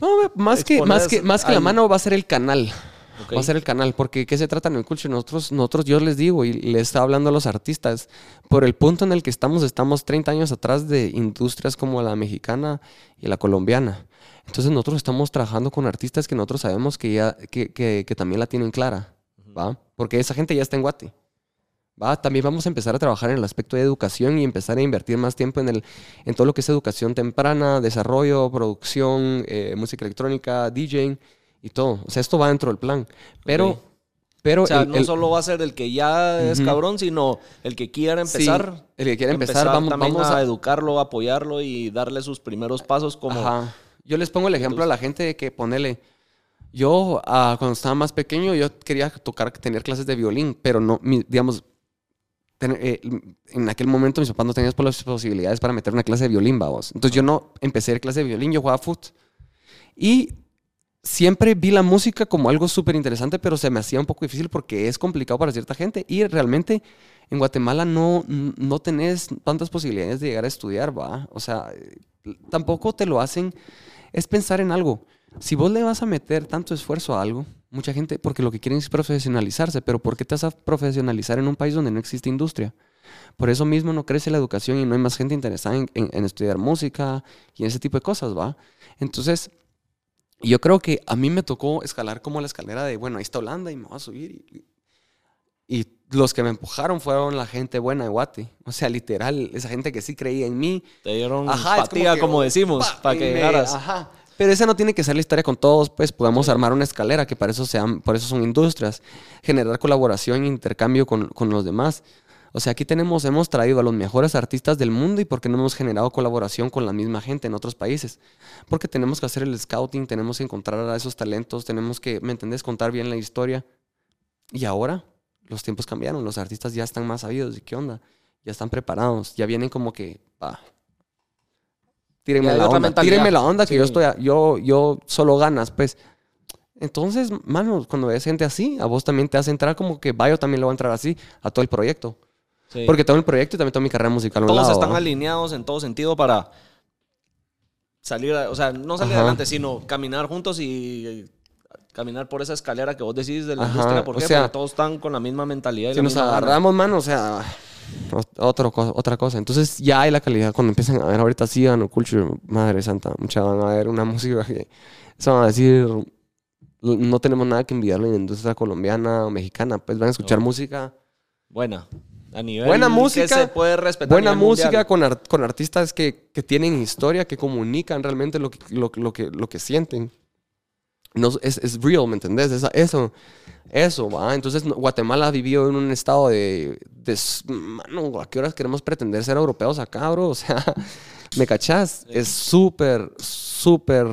No, más que, más que, más que la mano va a ser el canal. Va a ser el canal. Porque ¿qué se trata en el culture? Nosotros, nosotros, yo les digo y les está hablando a los artistas, por el punto en el que estamos, estamos 30 años atrás de industrias como la mexicana y la colombiana. Entonces nosotros estamos trabajando con artistas que nosotros sabemos que ya, que, que- que también la tienen clara. ¿va? Porque esa gente ya está en Guate. ¿va? También vamos a empezar a trabajar en el aspecto de educación y empezar a invertir más tiempo en, el, en todo lo que es educación temprana, desarrollo, producción, eh, música electrónica, DJing y todo. O sea, esto va dentro del plan. Pero, pero O sea, el- no el- solo va a ser el que ya es cabrón, sino el que quiera sí, empezar. el que quiere empezar, vamos, a, a... educarlo, apoyarlo y darle sus primeros pasos como... Ajá. Yo les pongo el ejemplo a la gente de que ponele... Yo, ah, cuando estaba más pequeño, yo quería tocar, tener clases de violín, pero no, mi- digamos, ten- eh, en aquel momento mis papás no tenían las posibilidades para meter una clase de violín, vamos. Entonces yo no empecé clase de violín, yo jugaba foot. Y siempre vi la música como algo súper interesante, pero se me hacía un poco difícil porque es complicado para cierta gente y realmente en Guatemala no, no tenés tantas posibilidades de llegar a estudiar, ¿va? O sea, tampoco te lo hacen, es pensar en algo. Si vos le vas a meter tanto esfuerzo a algo, mucha gente, porque lo que quieren es profesionalizarse, pero ¿por qué te vas a profesionalizar en un país donde no existe industria? Por eso mismo no crece la educación y no hay más gente interesada en, estudiar música y ese tipo de cosas, ¿va? Entonces, yo creo que a mí me tocó escalar como la escalera de, bueno, ahí está Holanda y me voy a subir. Y, los que me empujaron fueron la gente buena de Guate. O sea, literal, esa gente que sí creía en mí. Te dieron ajá, como, decimos, para que llegaras. Ajá. Pero esa no tiene que ser la historia con todos, pues podemos armar una escalera, que para eso, sean, por eso son industrias. Generar colaboración e intercambio con, con los demás. O sea, aquí tenemos, hemos traído a los mejores artistas del mundo y porque no hemos generado colaboración con la misma gente en otros países. Porque tenemos que hacer el scouting, tenemos que encontrar a esos talentos, tenemos que, ¿me entendés?, contar bien la historia. Y ahora los tiempos cambiaron, los artistas ya están más sabidos. ¿Y qué onda? Ya están preparados, ya vienen como que, pa, tírenme la onda, tírenme la onda que yo estoy, yo, yo solo ganas, pues. Entonces, mano, cuando ves gente así, a vos también te hace entrar como que Bayo también lo va a entrar así a todo el proyecto. Porque tengo el proyecto y también tengo mi carrera musical. Todos están alineados en todo sentido para salir, o sea, no salir adelante, sino caminar juntos y caminar por esa escalera que vos decís de la industria. ¿Por qué? Porque todos están con la misma mentalidad. Y si nos agarramos, mano, o sea, otra cosa, otra cosa. Entonces ya hay la calidad. Cuando empiezan a ver ahorita sí, no culture, madre santa, mucha van a ver una música que se van a decir, no tenemos nada que envidiarle en la industria colombiana o mexicana. Pues van a escuchar música. Buena buena música, se puede respetar. Buena música con, con, artistas que, que, tienen historia, que comunican realmente lo que, lo, lo que, lo que sienten. No, es, es real, ¿me entendés? eso, eso, ¿va? Entonces Guatemala vivió en un estado de, de, mano, ¿a qué horas queremos pretender ser europeos acá, bro? O sea, ¿me cachás? Es súper, súper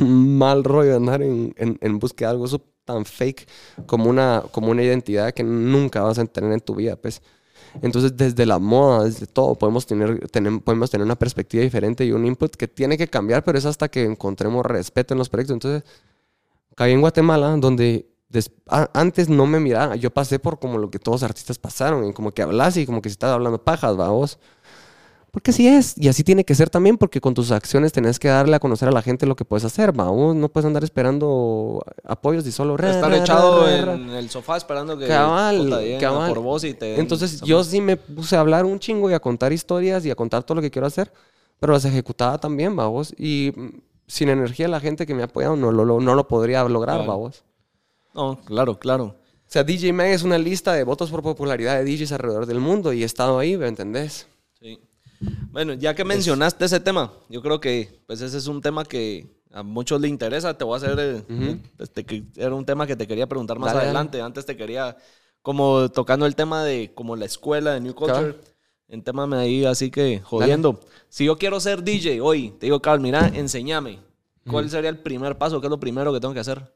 mal rollo andar en, en, en búsqueda de algo tan fake como una, como una identidad que nunca vas a tener en tu vida, pues. Entonces, desde la moda, desde todo, podemos tener, podemos tener una perspectiva diferente y un input que tiene que cambiar, pero es hasta que encontremos respeto en los proyectos. Entonces, caí en Guatemala, donde antes no me miraba, yo pasé por como lo que todos los artistas pasaron, en como que hablas y como que si estás hablando pajas, va vos. Porque así es, y así tiene que ser también, porque con tus acciones tenés que darle a conocer a la gente lo que puedes hacer, va. no puedes andar esperando apoyos y solo... Estar echado en el sofá esperando que... Cabal, cabal. Por vos y te... Entonces yo sí me puse a hablar un chingo y a contar historias y a contar todo lo que quiero hacer, pero las ejecutaba también, va vos. Y sin energía la gente que me ha apoyado no lo, no lo podría lograr, va vos. No, claro, claro. O sea, DJ Mag es una lista de votos por popularidad de DJs alrededor del mundo y he estado ahí, ¿me entendés? Sí. Bueno, ya que mencionaste ese tema, yo creo que pues ese es un tema que a muchos le interesa. Te voy a hacer, eh, este, era un tema que te quería preguntar más adelante. Antes te quería, como tocando el tema de como la escuela de New Culture. En tema me ahí así que jodiendo. Si yo quiero ser DJ hoy, te digo, Carl, mira, enséñame. ¿Cuál sería el primer paso? ¿Qué es lo primero que tengo que hacer?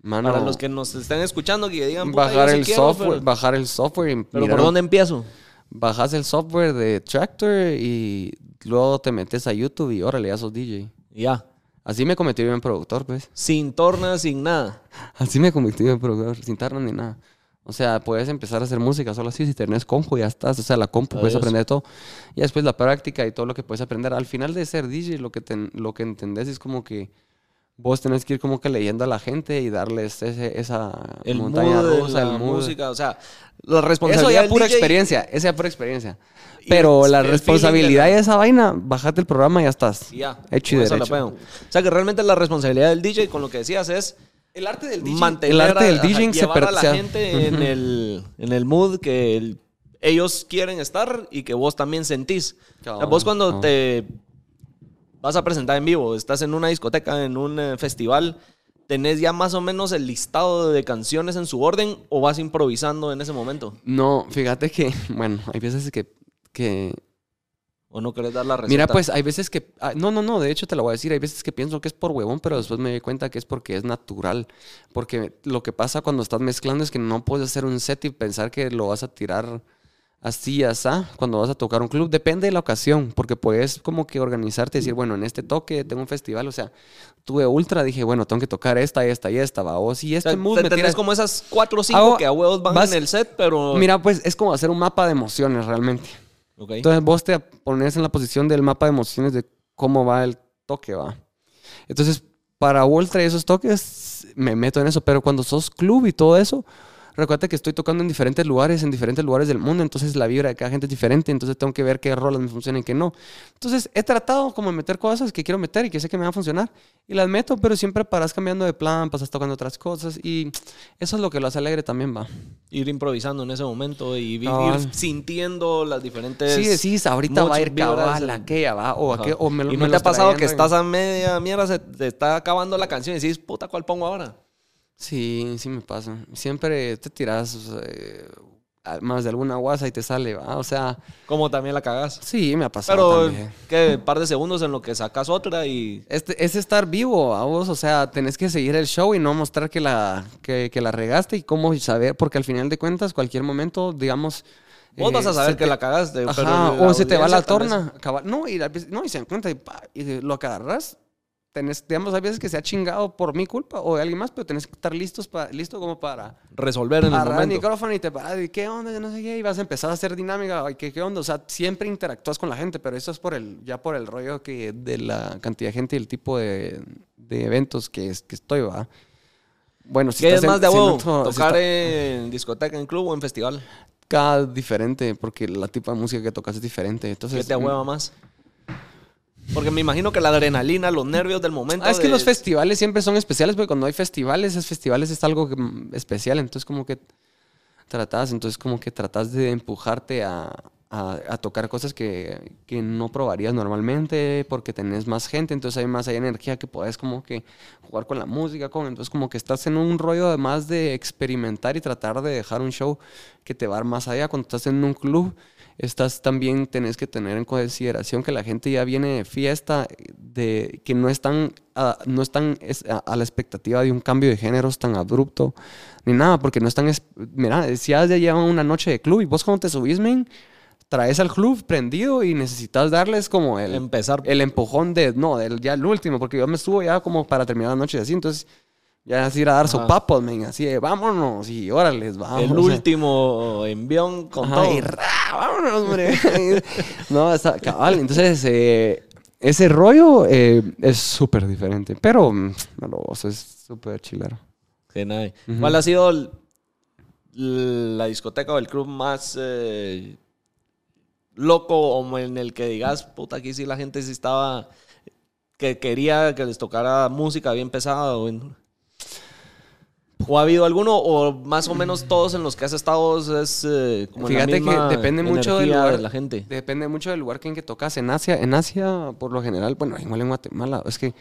Para los que nos estén escuchando, que digan, bajar el software, bajar el software. pero ¿por dónde empiezo? bajas el software de Tractor y luego te metes a YouTube y órale, ya sos DJ. Ya. Así me convertí en productor, pues. Sin tornas, sin nada. Así me convertí en productor, sin tornas ni nada. O sea, puedes empezar a hacer música solo así, si tenés compu ya estás. O sea, la compu puedes aprender todo. Y después la práctica y todo lo que puedes aprender. Al final de ser DJ, lo que, lo que entendés es como que vos tenés que ir como que leyendo a la gente y darles esa el montaña rusa, la música, o sea, la responsabilidad. Eso ya pura experiencia, esa ya pura experiencia. Pero la responsabilidad de, esa vaina, bajate el programa y ya estás. Ya. Hecho y derecho. O sea, que realmente la responsabilidad del DJ, con lo que decías, es el arte del DJ. Mantener el arte del DJ se a la gente en, el, en el mood que ellos quieren estar y que vos también sentís. vos cuando te vas a presentar en vivo, estás en una discoteca, en un eh, festival, ¿tenés ya más o menos el listado de canciones en su orden o vas improvisando en ese momento? No, fíjate que, bueno, hay veces que... que... ¿O no querés dar la receta? Mira, pues hay veces que... Ah, no, no, no, de hecho te lo voy a decir. Hay veces que pienso que es por huevón, pero después me doy cuenta que es porque es natural. Porque lo que pasa cuando estás mezclando es que no puedes hacer un set y pensar que lo vas a tirar así, asá, cuando vas a tocar un club. Depende de la ocasión, porque puedes como que organizarte y decir, bueno, en este toque tengo un festival, o sea, tuve ultra, dije, bueno, tengo que tocar esta, esta y esta, va. O si este O sea, mood te- me como esas cuatro o cinco Hago- que a huevos van vas- en el set, pero... Mira, pues es como hacer un mapa de emociones realmente. Entonces vos te pones en la posición del mapa de emociones de cómo va el toque, va. Entonces, para Ultra y esos toques, me meto en eso. Pero cuando sos club y todo eso, recuerda que estoy tocando en diferentes lugares, en diferentes lugares del mundo. Entonces, la vibra de cada gente es diferente. Entonces, tengo que ver qué rolas me funcionan y qué no. Entonces, he tratado como de meter cosas que quiero meter y que sé que me van a funcionar. Y las meto, pero siempre paras cambiando de plan, pasas tocando otras cosas. Y eso es lo que lo hace alegre también, va. Ir improvisando en ese momento y vi- Cabal. ir sintiendo las diferentes... Sí, decís, ahorita va a ir cabal, aquella va, o, Ajá. aquel, o me, lo- y me no te ha pasado que estás a media mierda, se te está acabando la canción y decís, puta, ¿cuál pongo ahora? Sí, sí me pasa. Siempre te tiras eh, más de alguna guasa y te sale, va. O sea, Como también la cagás. sí, me ha pasado Pero, también. que par de segundos en lo que sacas otra y... Este, es estar vivo, a vos, o sea, tenés que seguir el show y no mostrar que la, que, que la regaste y cómo saber, porque al final de cuentas, cualquier momento, digamos... Vos eh, vas a saber se que te- la cagaste, Ajá, pero o se te va la torna. cabal- No, y, la- no, y se dan cuenta y, pa, y lo agarras. Tenés, digamos, hay veces que se ha chingado por mi culpa o de alguien más, pero tenés que estar listos para, listo como para Resolver en el agarrar el momento. micrófono y te paras y qué onda, yo no sé qué, y vas a empezar a hacer dinámica, ay, ¿qué, qué onda, o sea, siempre interactúas con la gente, pero eso es por el, ya por el rollo que de la cantidad de gente y el tipo de, de eventos que, es, que estoy, va. Bueno, si ¿Qué es estás en- más de si huevo? si ¿Tocar está- en discoteca, en club o en festival? cada diferente, porque la tipo de música que tocas es diferente, entonces... ¿Qué te mm, hueva más? Porque me imagino que la adrenalina, los nervios del momento... Ah, es que los festivales siempre son especiales, porque cuando hay festivales, esos festivales es algo que, mm, especial, entonces como que tratas, entonces como que tratas de empujarte a, a- a tocar cosas que, que no probarías normalmente, porque tenés más gente, entonces hay más, hay energía que podés como que jugar con la música, con, entonces como que estás en un rollo además de experimentar y tratar de dejar un show que te va más allá, cuando estás en un club, estás también tenés que tener en consideración que la gente ya viene de fiesta, de que no están, a, no están es- a, a la expectativa de un cambio de géneros tan abrupto ni nada, porque no están, es- mira, si ya llevan una noche de club y vos cuando te subís, men, traes al club prendido y necesitas darles como el, Empezar. el empujón de, no, del, ya el último, porque yo me subo ya como para terminar la noche así, entonces ya es ir a dar sopapos, men, así de vámonos y órales, vamos. el o último envión con Ajá, todo. y ra, vámonos, hombre. no, está cabal. Entonces, eh, ese rollo eh, es súper diferente. Pero, mm, no, eso es súper chilero. Qué nice. Ujú. ¿Cuál ha sido el- la discoteca o el club más eh, loco o en el que digas, puta, aquí sí la gente sí estaba, que quería que les tocara música bien pesada? O, en- ¿O ha habido alguno o más o menos todos en los que has estado es eh, como en la Fíjate que misma depende mucho del lugar. de la gente? Depende mucho del lugar que en que tocas. En Asia, en Asia, por lo general, bueno, igual en Guatemala, es que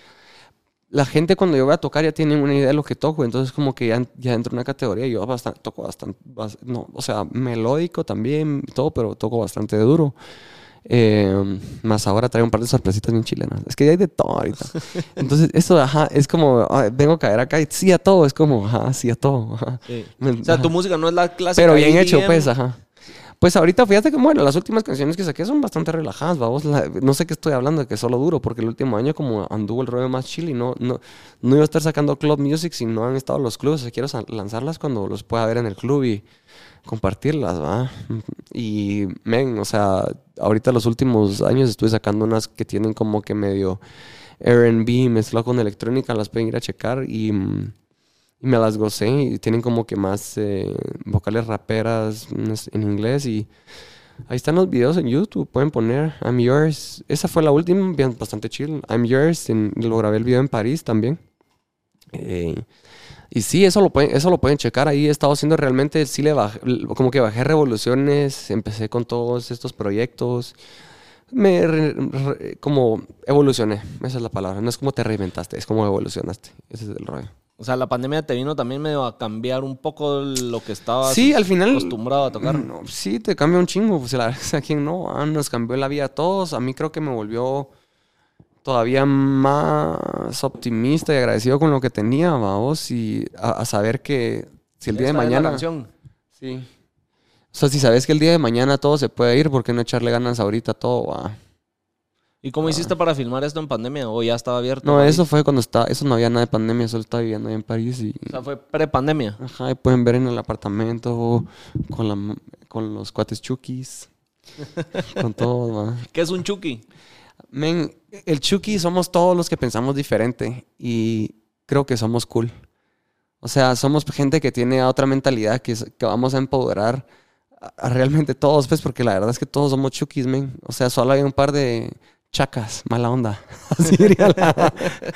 la gente cuando yo voy a tocar ya tienen una idea de lo que toco, entonces como que ya, ya entro en una categoría y yo bastante, toco bastante, bas- no, o sea, melódico también, todo, pero toco bastante duro. Eh, más ahora traigo un par de sorpresitas bien chilenas. Es que ya hay de todo ahorita. Entonces, eso, ajá, es como, vengo a caer acá y sí a todo, es como, ajá, sí a todo. ajá. Sí. Me- O sea, tu música no es la clásica. Pero bien hecho, pues, ajá. Pues ahorita fíjate que, bueno, las últimas canciones que saqué son bastante relajadas, vamos. la- no sé qué estoy hablando de que solo duro, porque el último año como anduvo el rollo más chill y no, no, no iba a estar sacando club music si no han estado los clubes. O sea, quiero lanzarlas cuando los pueda ver en el club y compartirlas, ¿va? Y, men, o sea, ahorita los últimos años estuve sacando unas que tienen como que medio R&B mezclado con electrónica, las pueden ir a checar y... me las gocé y tienen como que más eh, vocales raperas en inglés y ahí están los videos en YouTube, pueden poner I'm Yours, esa fue la última, bastante chill, I'm Yours, en- lo grabé el video en París también. Eh, y sí, eso lo, pueden, eso lo pueden checar ahí, he estado haciendo realmente, sí le bajé, como que bajé revoluciones, empecé con todos estos proyectos, me re- re- como evolucioné, esa es la palabra, no es como te reinventaste, es como evolucionaste, ese es el rollo. O sea, la pandemia te vino también medio a cambiar un poco lo que estabas Sí, al final. acostumbrado a tocar. No, sí, te cambia un chingo. Pues la a quién no. Ah, nos cambió la vida a todos. A mí creo que me volvió todavía más optimista y agradecido con lo que tenía, vamos. Y a, a saber que si el día de mañana. Sí. O sea, si sabes que el día de mañana todo se puede ir, ¿por qué no echarle ganas ahorita a todo? va? ¿Y cómo hiciste para filmar esto en pandemia? ¿O ya estaba abierto? No, París? eso fue cuando estaba, eso no había nada de pandemia, solo estaba viviendo ahí en París y... O sea, fue pre-pandemia. Ajá, y pueden ver en el apartamento con, la, con los cuates chukis, con todo, va. ¿Qué es un chucky? Men, el Chucky somos todos los que pensamos diferente y creo que somos cool. O sea, somos gente que tiene otra mentalidad que, que vamos a empoderar a, realmente todos, pues, porque la verdad es que todos somos Chukis, men. O sea, solo hay un par de chacas, mala onda. Así diría la-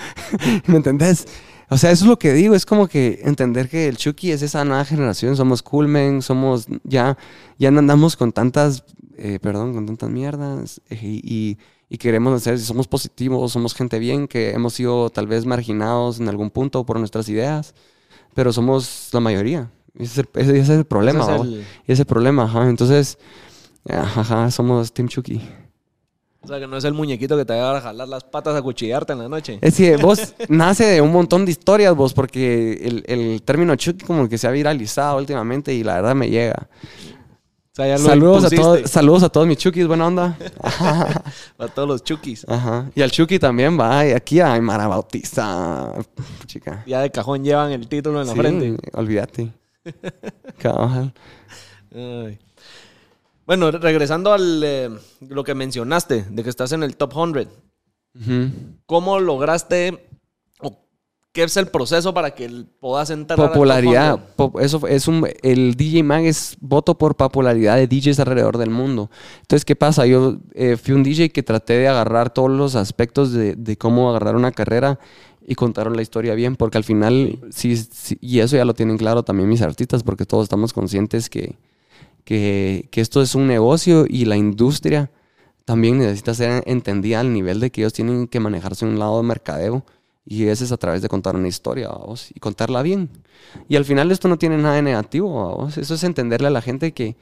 ¿Me entendés? O sea, eso es lo que digo, es como que entender que el Chucky es esa nueva generación, somos cool, men, somos, ya, ya no andamos con tantas, eh, perdón, con tantas mierdas eh, y, y queremos hacer, somos positivos, somos gente bien, que hemos sido tal vez marginados en algún punto por nuestras ideas, pero somos la mayoría. Ese es el, ese es el problema, Ese Ese es el problema, ajá. Entonces, ajá, somos Team Chucky. O sea, que no es el muñequito que te va a jalar las patas a cuchillarte en la noche. Es que vos nace de un montón de historias, vos, porque el, el término Chucky como que se ha viralizado últimamente y la verdad me llega. O sea, ya lo Saludos a, todos, saludos a todos mis Chukis, buena onda. a todos los chukis. Ajá. Y al Chucky también va, y aquí a Mara Bautista, chica. Ya de cajón llevan el título en la Sí, frente. olvídate. Cabal. Bueno, re- regresando al eh, lo que mencionaste, de que estás en el top 100. Ujú. ¿Cómo lograste qué es el proceso para que puedas entrar Popularidad. 100? pop- eso es un, el DJ Mag es voto por popularidad de DJs alrededor del mundo. Entonces, ¿qué pasa? Yo eh, fui un DJ que traté de agarrar todos los aspectos de, de cómo agarrar una carrera y contaron la historia bien, porque al final, sí, sí, y eso ya lo tienen claro también mis artistas, porque todos estamos conscientes que, que, que esto es un negocio y la industria también necesita ser entendida al nivel de que ellos tienen que manejarse un lado de mercadeo y ese es a través de contar una historia, vamos, y contarla bien. Y al final esto no tiene nada de negativo, vamos. Eso es entenderle a la gente que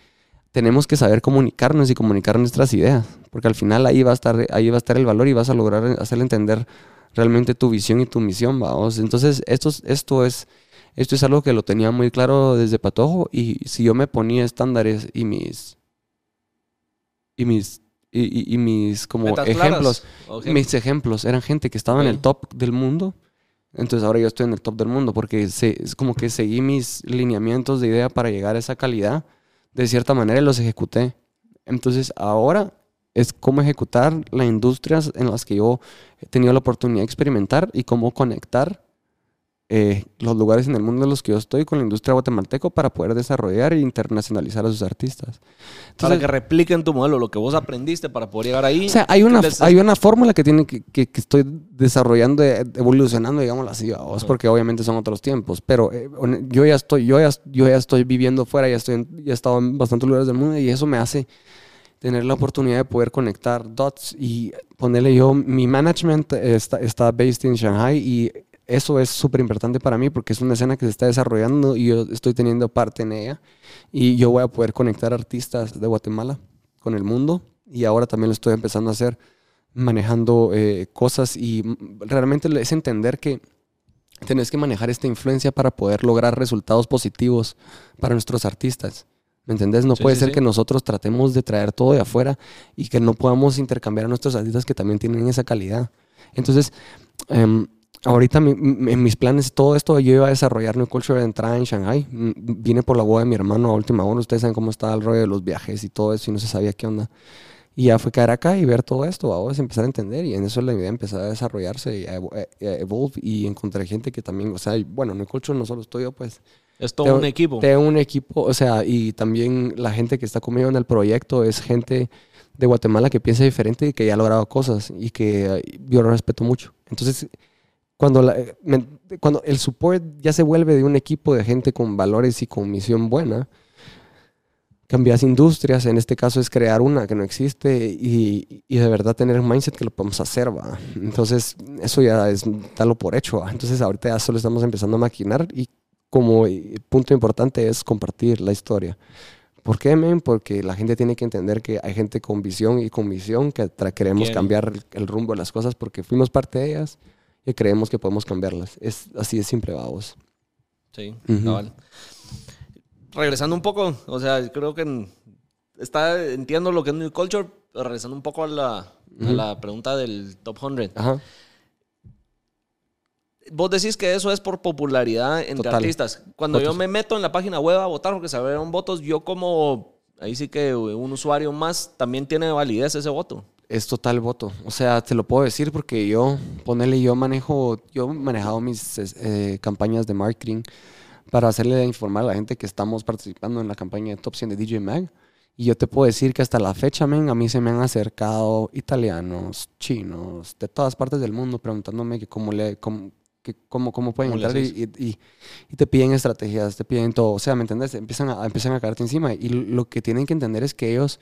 tenemos que saber comunicarnos y comunicar nuestras ideas, porque al final ahí va a estar, ahí va a estar el valor y vas a lograr hacerle entender realmente tu visión y tu misión, vamos. Entonces, esto, es- esto es esto es algo que lo tenía muy claro desde Patojo y si yo me ponía estándares y mis y mis y, mis como ejemplos, mis ejemplos eran gente que estaba en el top del mundo. Entonces ahora yo estoy en el top del mundo porque se- es como que seguí mis lineamientos de idea para llegar a esa calidad de cierta manera y los ejecuté. Entonces ahora es cómo ejecutar las industrias en las que yo he tenido la oportunidad de experimentar y cómo conectar eh, los lugares en el mundo en los que yo estoy con la industria guatemalteco para poder desarrollar e internacionalizar a sus artistas. para Entonces, que repliquen tu modelo, lo que vos aprendiste para poder llegar ahí. o sea, hay una, ¿qué les- hay una fórmula que, tiene que, que, que estoy desarrollando, eh, evolucionando, digámoslo así, vamos, porque obviamente son otros tiempos, pero eh, yo ya estoy, yo ya, yo ya estoy viviendo fuera, ya, estoy en- ya he estado en bastantes lugares del mundo y eso me hace tener la oportunidad de poder conectar dots y ponerle yo, mi management está, está based en Shanghai y eso es súper importante para mí porque es una escena que se está desarrollando y yo estoy teniendo parte en ella y yo voy a poder conectar artistas de Guatemala con el mundo y ahora también lo estoy empezando a hacer manejando eh, cosas y realmente es entender que tenés que manejar esta influencia para poder lograr resultados positivos para nuestros artistas. ¿Me entendés? No Sí, puede sí, ser sí. que nosotros tratemos de traer todo de afuera y que no podamos intercambiar a nuestros artistas que también tienen esa calidad. Entonces, em, ahorita mi- en mis planes, todo esto, yo iba a desarrollar New Culture de entrada en Shanghai. Vine por la boda de mi hermano a última hora. Ustedes saben cómo está el rollo de los viajes y todo eso y no se sabía qué onda. Y ya fue caer acá y ver todo esto, vamos a empezar a entender y en eso la idea empezó a desarrollarse y a evo- a evolve y encontré gente que también, o sea, bueno, New Culture no solo estoy yo, pues es todo tengo- un equipo. tengo un equipo, o sea, y también la gente que está conmigo en el proyecto es gente de Guatemala que piensa diferente y que ya ha logrado cosas y que eh, yo lo respeto mucho. Entonces, cuando, la- me- cuando el support ya se vuelve de un equipo de gente con valores y con misión buena, cambias industrias, en este caso es crear una que no existe y, y de verdad tener un mindset que lo podemos hacer, va. Entonces, eso ya es darlo por hecho, va. Entonces, ahorita ya solo estamos empezando a maquinar y como eh, punto importante es compartir la historia. ¿Por qué, men? Porque la gente tiene que entender que hay gente con visión y con misión que queremos cambiar el, el rumbo de las cosas porque fuimos parte de ellas y creemos que podemos cambiarlas. Es así de simple, vamos. Sí, cabal. regresando un poco, o sea, creo que está, entiendo lo que es New Culture, pero regresando un poco a la, a la pregunta del Top 100. Ajá. Vos decís que eso es por popularidad entre Total. artistas. Cuando yo me meto en la página web a votar porque se abrieron votos, yo como, ahí sí que un usuario más, también tiene validez ese voto. Es total voto. O sea, te lo puedo decir porque yo, ponele, yo manejo, yo he manejado mis eh, campañas de marketing para hacerle informar a la gente que estamos participando en la campaña de Top 100 de DJ Mag. Y yo te puedo decir que hasta la fecha, men, a mí se me han acercado italianos, chinos, de todas partes del mundo preguntándome que cómo, le, cómo, que cómo, cómo pueden ¿Cómo entrar y, y- y- te piden estrategias, te piden todo. O sea, ¿me entiendes? Empiezan a, empiezan a caerte encima. Y lo que tienen que entender es que ellos,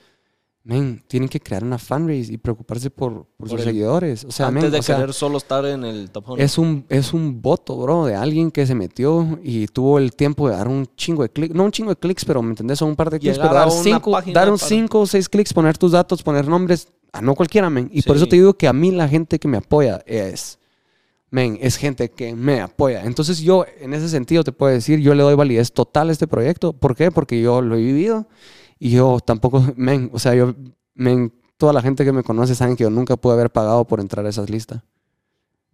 men, tienen que crear una fanbase y preocuparse por, por, sus el- seguidores. O sea, Antes men, de o sea, querer solo estar en el Top 100. es un, es un voto, bro, de alguien que se metió y tuvo el tiempo de dar un chingo de clics. No un chingo de clics, pero ¿me entendés? Son un par de clics, pero dar cinco, dar un o seis clics, poner tus datos, poner nombres. A no cualquiera, men. Y por eso te digo que a mí la gente que me apoya es, men, es gente que me apoya. Entonces yo, en ese sentido, te puedo decir, yo le doy validez total a este proyecto. ¿Por qué? Porque yo lo he vivido y yo tampoco, men, o sea, yo, men, toda la gente que me conoce saben que yo nunca pude haber pagado por entrar a esas listas.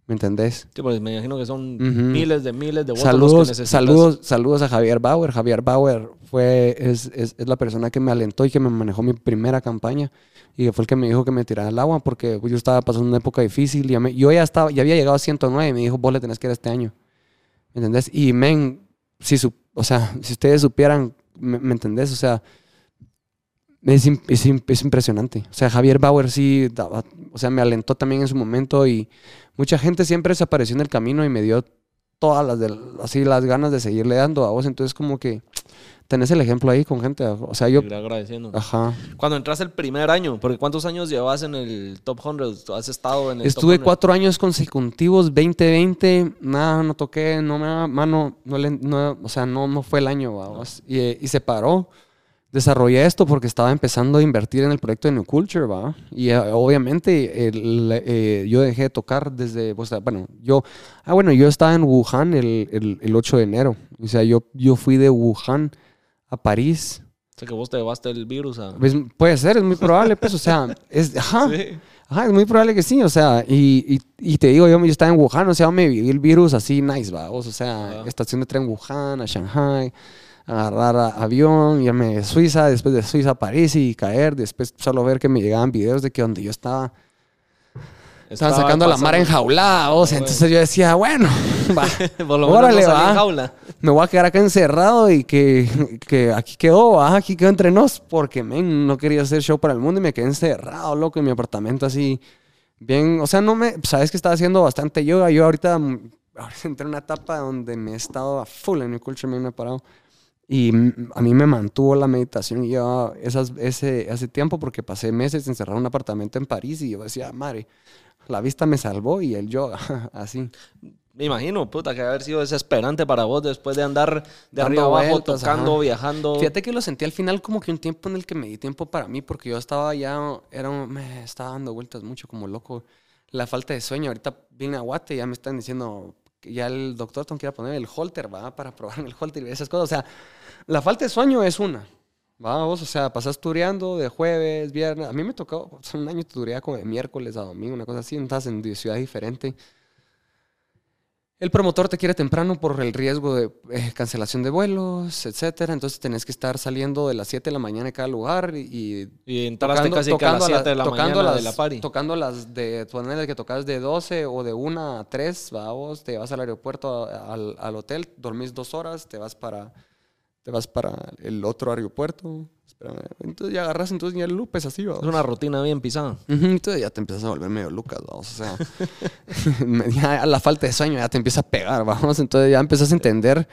¿Me entendés? Sí, pues me imagino que son Ujú. miles de miles de votos los que Saludos, necesitas. saludos, saludos a Javier Bauer. Javier Bauer fue, es, es, es la persona que me alentó y que me manejó mi primera campaña y fue el que me dijo que me tirara al agua porque yo estaba pasando una época difícil. Ya me- yo ya estaba, ya había llegado a 109 y me dijo, vos le tenés que ir este año. ¿Me entendés? Y men, si, su- o sea, si ustedes supieran, ¿me, me entendés? O sea, es, es es impresionante. O sea, Javier Bauer sí, daba- o sea, me alentó también en su momento y mucha gente siempre desapareció en el camino y me dio todas las, del- así, las ganas de seguirle dando a vos. Entonces, como que tenés el ejemplo ahí con gente. O sea, yo... Agradeciendo. Ajá. Cuando entraste el primer año, porque ¿cuántos años llevas en el Top 100? ¿Has estado en el Estuve Top 100? cuatro años consecutivos, 2020, nada, no toqué, no me, mano, no, o sea, no, no fue el año, vamos. Y, eh, y se paró. Desarrollé esto porque estaba empezando a invertir en el proyecto de New Culture, ¿va? Y eh, obviamente el- eh, yo dejé de tocar desde, sea, bueno, yo, ah, bueno, yo estaba en Wuhan el, el, el 8 de enero. O sea, yo, yo fui de Wuhan a París. O sea, que vos te llevaste el virus a... Pues, puede ser, es muy probable, pues, o sea, es, ajá. Sí. Ajá, es muy probable que sí, o sea, y, y, y te digo, yo, yo estaba en Wuhan, o sea, me viví el virus así, nice, va, o sea, Ajá. estación de tren Wuhan, a Shanghai, agarrar avión, irme a Suiza, después de Suiza a París y caer, después solo ver que me llegaban videos de que donde yo estaba, estaban Estaba sacando a la mar enjaulada, o sea, entonces yo decía, bueno, va, Por lo menos Órale, no salí en va. jaula. me voy a quedar acá encerrado y que, que aquí quedó, va, aquí quedó entre nos, porque, men, no quería hacer show para el mundo y me quedé encerrado, loco, en mi apartamento así, bien, o sea, no me, sabes que estaba haciendo bastante yoga, yo ahorita, ahorita entré en una etapa donde me he estado a full en mi culture, me he parado. Y a mí me mantuvo la meditación y yo esas, ese, ese tiempo porque pasé meses encerrado en un apartamento en París y yo decía, madre, la vista me salvó y el yoga, así. Me imagino, puta, que haber sido desesperante para vos después de andar de Dando arriba abajo, vueltas, tocando, ajá. viajando. Fíjate que lo sentí al final como que un tiempo en el que me di tiempo para mí porque yo estaba ya, era, un- me estaba dando vueltas mucho como loco. La falta de sueño, ahorita vine a Guate y ya me están diciendo ya el doctor tengo que ir a poner el holter, va, para probar el holter y esas cosas. O sea, la falta de sueño es una. Vamos, o sea, pasas tureando de jueves, viernes. A mí me tocó, un año tureaba como de miércoles a domingo, una cosa así, estás en ciudad diferente. El promotor te quiere temprano por el riesgo de eh, cancelación de vuelos, etcétera. Entonces tenés que estar saliendo de las 7 de la mañana en cada lugar y, y entraste casi que a las 7 de la tocando mañana las, de la party. Tocando las de, ponerle que tocas de 12 o de 1 a 3, vamos, te vas al aeropuerto, a- al, al hotel, dormís dos horas, te vas para, te vas para el otro aeropuerto. Espérame, Entonces ya agarras, entonces ya el loop es así, vamos. Es una rutina bien pisada. Entonces ya te empiezas a volver medio lucas, vamos. O sea, ya la falta de sueño ya te empieza a pegar, vamos. Entonces ya empiezas a entender,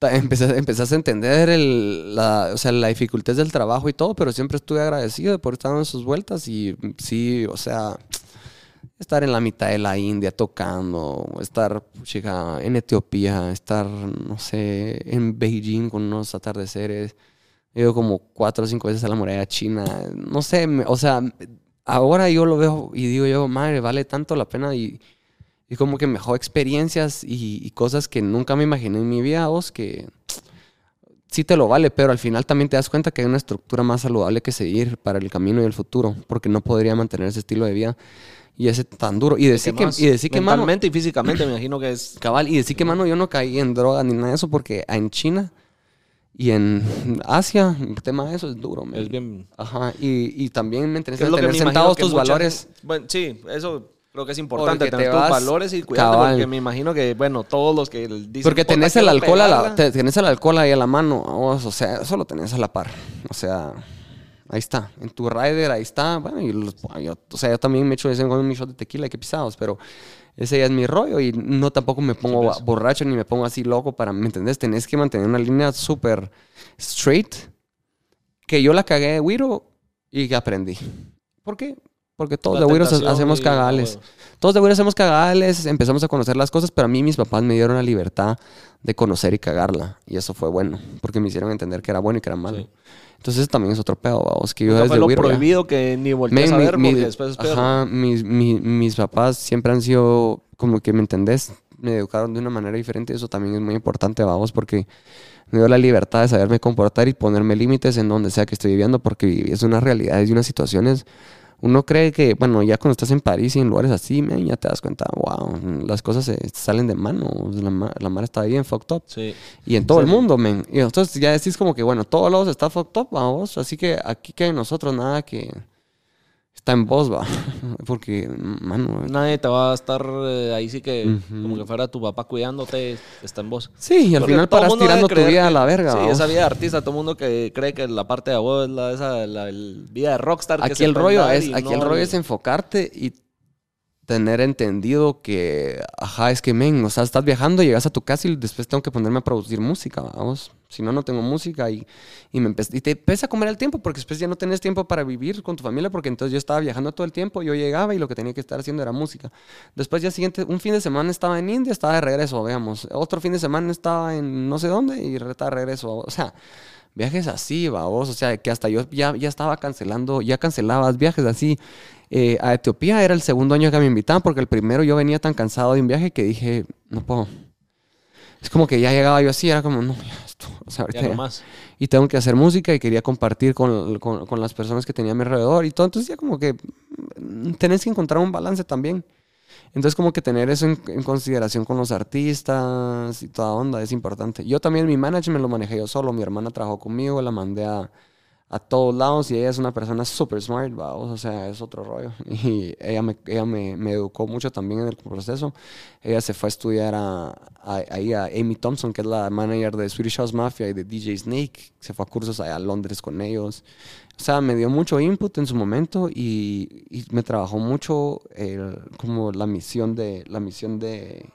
empezás, empezás a entender el, la, o sea, la dificultad del trabajo y todo, pero siempre estuve agradecido por estar en sus vueltas y sí, o sea, estar en la mitad de la India tocando, estar chica, en Etiopía, estar, no sé, en Beijing con unos atardeceres. He ido como cuatro o cinco veces a la muralla china. No sé, me- o sea, ahora yo lo veo y digo yo, madre, vale tanto la pena y, como que mejor experiencias y, y cosas que nunca me imaginé en mi vida, vos, que sí te lo vale, pero al final también te das cuenta que hay una estructura más saludable que seguir para el camino y el futuro, porque no podría mantener ese estilo de vida y ese tan duro. Y decir que, y decir que mano, y físicamente me imagino que es cabal, y decir que mano, yo no caí en droga ni nada de eso, porque en China y en Asia, el tema de eso es duro. man. es bien Ajá, y, y también me interesa tener me sentados tus mucha valores. bueno, sí, eso creo que es importante tener te tus valores y cuidarte cabal. porque me imagino que bueno, todos los que dicen Porque "Puta, tenés el alcohol a la, pegarla", te- tenés el alcohol ahí a la mano, o sea, eso lo tenés a la par. O sea, ahí está. En tu rider, ahí está. Bueno, y los- yo- o sea, yo también me echo de vez en cuando mi shot de tequila, que pisados, pero ese ya es mi rollo y no tampoco me pongo borracho ni me pongo así loco para, ¿me entendés? Tenés que mantener una línea súper straight, que yo la cagué de Wiro y que aprendí. ¿Por qué? Porque todos La de tentación hacemos y- cagales. Todos de Wiro hacemos cagales, empezamos a conocer las cosas, pero a mí mis papás me dieron la libertad de conocer y cagarla. Y eso fue bueno, porque me hicieron entender que era bueno y que era malo. Sí. Entonces eso también es otro pedo, vamos, que yo desde fue lo ya- prohibido que ni voltees Men, a ver mi- porque después es ajá, mis, mi- mis papás siempre han sido como que, ¿me entendés? Me educaron de una manera diferente eso también es muy importante, vamos, porque me dio la libertad de saberme comportar y ponerme límites en donde sea que estoy viviendo, porque es una realidad y unas situaciones. Uno cree que, bueno, ya cuando estás en París y en lugares así, man, ya te das cuenta, wow, las cosas se salen de mano, la, la mar está bien fucked up. Sí. Y en todo el mundo, men. Y entonces ya decís como que, bueno, todos lados está fucked up, vamos. Así que aquí que hay nosotros nada que está en vos, va. Porque, mano. Nadie te va a estar eh, ahí sí que como que fuera tu papá cuidándote, está en vos. Sí, y al Porque final paras tirando tu vida que- a la verga, Sí, esa vida de artista, todo el mundo que cree que la parte de vos es la, esa, la vida de rockstar. que Aquí se el rollo es, aquí no el rollo es enfocarte y tener entendido que, ajá, es que, men, o sea, estás viajando, llegas a tu casa y después tengo que ponerme a producir música, vamos. Si no, no tengo música y, y, me y te empieza a comer el tiempo porque después ya no tenés tiempo para vivir con tu familia porque entonces yo estaba viajando todo el tiempo, yo llegaba y lo que tenía que estar haciendo era música. Después ya siguiente, un fin de semana estaba en India, estaba de regreso, veamos. Otro fin de semana estaba en no sé dónde y estaba de regreso. O sea, viajes así, vos, o sea, que hasta yo ya, ya estaba cancelando, ya cancelabas viajes así. Eh, a Etiopía era el segundo año que me invitaban porque el primero yo venía tan cansado de un viaje que dije, no puedo. Es como que ya llegaba yo así, era como, no, ya esto, o sea, ahorita Ya ya- más. y tengo que hacer música y quería compartir con, con- con las personas que tenía a mi alrededor y todo. Entonces ya como que mm, tenés que encontrar un balance también. Entonces como que tener eso en, en consideración con los artistas y toda onda es importante. Yo también mi management lo manejé yo solo. Mi hermana trabajó conmigo, la mandé a, a todos lados y ella es una persona súper smart, vamos, o sea, es otro rollo. Y ella, me, ella me, me educó mucho también en el proceso. Ella se fue a estudiar a, a- a Amy Thompson, que es la manager de Swedish House Mafia y de DJ Snake. Se fue a cursos allá a Londres con ellos. O sea, me dio mucho input en su momento y, y me trabajó mucho como la misión de la misión de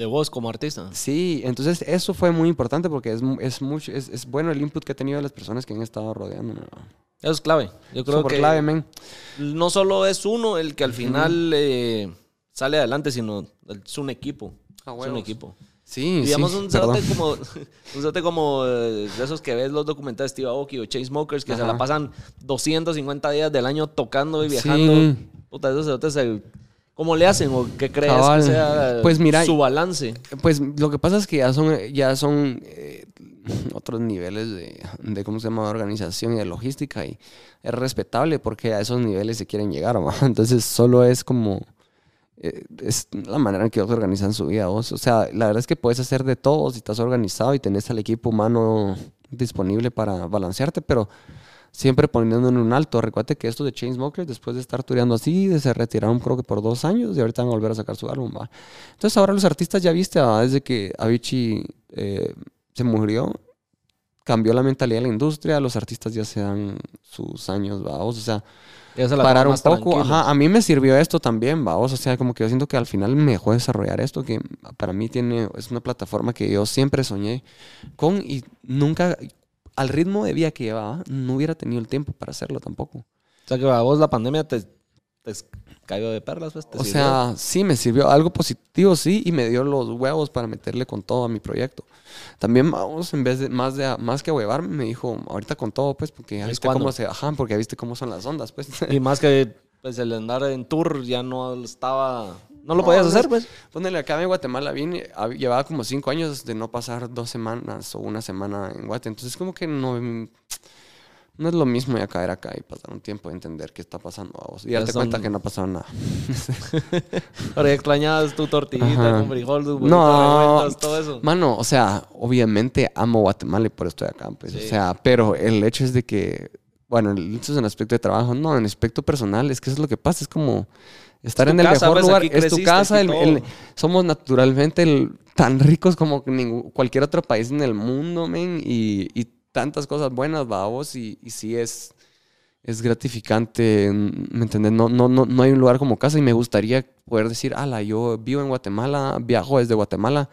De vos como artista. sí entonces eso fue muy importante porque es, es mucho es, es bueno el input que he tenido de las personas que han estado rodeando Eso es clave. Yo creo Súper que clave men no solo es uno el que al final eh, sale adelante, sino es un equipo. Ah, es un equipo. sí Digamos sí, un cerote como, un como eh, de esos que ves los documentales de Steve Aoki o Chase Smokers que se la pasan 250 días del año tocando y viajando. Sí. Puta, esos cerotes, ¿cómo le hacen o qué crees Cabal. que sea Pues mira, su balance? Pues lo que pasa es que ya son, ya son eh, otros niveles de, de, ¿cómo se llama?, de organización y de logística y es respetable porque a esos niveles se quieren llegar, ¿va? Entonces solo es como, eh, es la manera en que ellos organizan su vida, vos. O sea, la verdad es que puedes hacer de todo si estás organizado y tenés al equipo humano disponible para balancearte, pero siempre poniendo en un alto. Recuerda que estos de Chainsmokers, después de estar tureando así, se retiraron creo que por dos años y ahorita van a volver a sacar su álbum. ¿va? Entonces ahora los artistas ya viste, ¿va? desde que Avicii eh, se murió, cambió la mentalidad de la industria, los artistas ya se dan sus años, vamos, o sea, Ya se la parar un poco. Ajá, a mí me sirvió esto también, vamos, o sea, como que yo siento que al final me dejó desarrollar esto, que para mí tiene, es una plataforma que yo siempre soñé con y nunca, al ritmo de vida que llevaba, no hubiera tenido el tiempo para hacerlo tampoco. O sea que a vos la pandemia te, te cayó de perlas, pues. te O sirvió. sea, sí, me sirvió algo positivo, sí, y me dio los huevos para meterle con todo a mi proyecto. También, vamos, en vez de más, de, más que huevarme, me dijo, ahorita con todo, pues, porque ya ¿Es viste cuándo? cómo se, ajá, porque ya viste cómo son las ondas, pues. Y más que pues, el andar en tour ya no estaba ¿No lo podías hacer, pues? Ponele acá en Guatemala, vine, hab- llevaba como cinco años de no pasar dos semanas o una semana en Guate. Entonces, como que no, no es lo mismo ya caer acá y pasar un tiempo de entender qué está pasando a vos. Y Ya darte son- cuenta que no ha pasado nada. Ahora ya extrañabas tu tortillita Ajá. con frijol, tu No. todo eso. Mano, o sea, obviamente amo Guatemala y por eso estoy acá, pues. Sí. O sea, pero el hecho es de que, bueno, el- esto es en aspecto de trabajo, no, en aspecto personal, es que eso es lo que pasa, es como estar en el casa, mejor pues, lugar, es tu casa, el- somos naturalmente el- tan ricos como ningún- cualquier otro país en el mundo, men, y, y tantas cosas buenas, vamos, y, y sí es, es gratificante, ¿me entiendes? No, no, no, no hay un lugar como casa y me gustaría poder decir, ala, yo vivo en Guatemala, viajo desde Guatemala.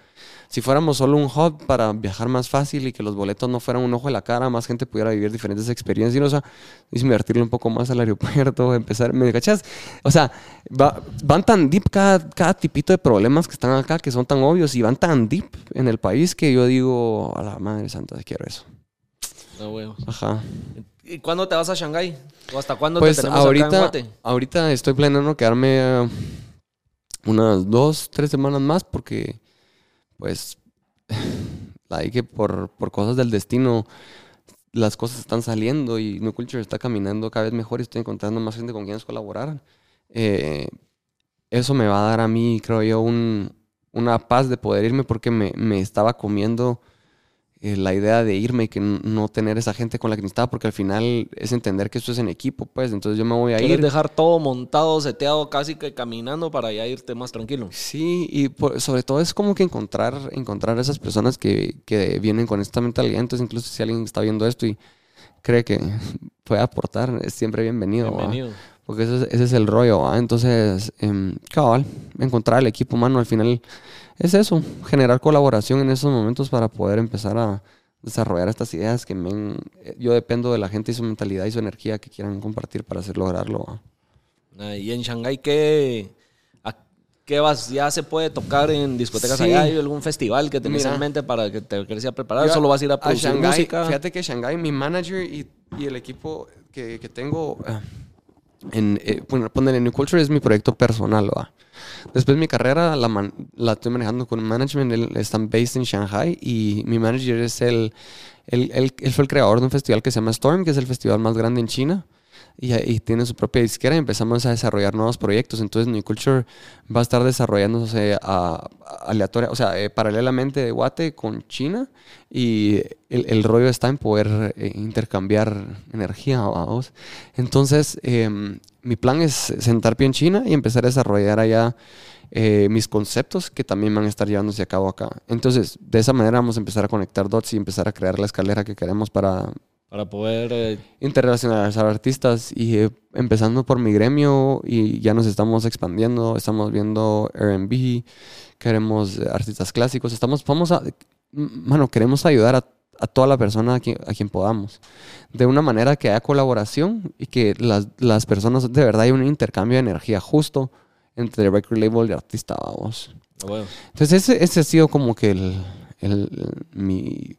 Si fuéramos solo un hub para viajar más fácil y que los boletos no fueran un ojo de la cara, más gente pudiera vivir diferentes experiencias, y, o sea, invertirle un poco más al aeropuerto, empezar, ¿me cachas? O sea, va- van tan deep cada, cada tipito de problemas que están acá, que son tan obvios, y van tan deep en el país que yo digo, a la madre santa, quiero eso. No, huevos. Ajá. ¿Y cuándo te vas a Shanghái? ¿O hasta cuándo Pues te tenemos acá en ahorita, Guate? ahorita estoy planeando quedarme eh, unas dos, tres semanas más porque, pues, hay que por, por cosas del destino, las cosas están saliendo y New Culture está caminando cada vez mejor y estoy encontrando más gente con quienes colaborar. Eh, eso me va a dar a mí, creo yo, un- una paz de poder irme porque me, me estaba comiendo eh, la idea de irme y que no tener esa gente con la que necesitaba, porque al final es entender que esto es en equipo, pues. Entonces yo me voy a ¿Quieres ir. dejar todo montado, seteado, casi que caminando para ya irte más tranquilo? Sí, y por- sobre todo es como que encontrar, encontrar esas personas que, que vienen con esta mentalidad. Entonces, incluso si alguien está viendo esto y cree que puede aportar, es siempre bienvenido. Bienvenido. Porque ese es, ese es el rollo, ¿va? Entonces, em, cabal, encontrar el equipo humano al final es eso, generar colaboración en esos momentos para poder empezar a desarrollar estas ideas que me, yo dependo de la gente y su mentalidad y su energía que quieran compartir para hacer lograrlo. Ah, ¿Y en Shanghái qué, a qué vas? ¿Ya se puede tocar en discotecas Sí. allá? ¿Hay algún festival que tenés Mira. en mente para que te quieras ir a preparar? Yo ¿Solo vas a ir a producir Shanghái, música? Fíjate que Shanghai, mi manager y, y el equipo que, que tengo ah, en, eh, poner New Culture es mi proyecto personal, ¿va? Después mi carrera la, man- estoy manejando con management, están based en Shanghai y mi manager es el, fue el creador de un festival que se llama Storm, que es el festival más grande en China. Y, y tiene su propia disquera y empezamos a desarrollar nuevos proyectos. Entonces New Culture va a estar desarrollándose a, a- aleatoria, o sea, eh, paralelamente de Guate con China y el, el rollo está en poder eh, intercambiar energía, vamos. Entonces, em, mi plan es sentar pie en China y empezar a desarrollar allá eh, mis conceptos que también van a estar llevándose a cabo acá. Entonces, de esa manera vamos a empezar a conectar dots y empezar a crear la escalera que queremos para Para poder... eh, internacionalizar artistas y eh, empezando por mi gremio y ya nos estamos expandiendo, estamos viendo R&B, queremos eh, artistas clásicos, estamos, vamos a, mano, queremos ayudar a, a toda la persona a quien, a quien podamos, de una manera que haya colaboración y que las, las personas, de verdad, hay un intercambio de energía justo entre record label y artista, vamos. a huevos. Entonces ese, ese ha sido como que el, el- mi,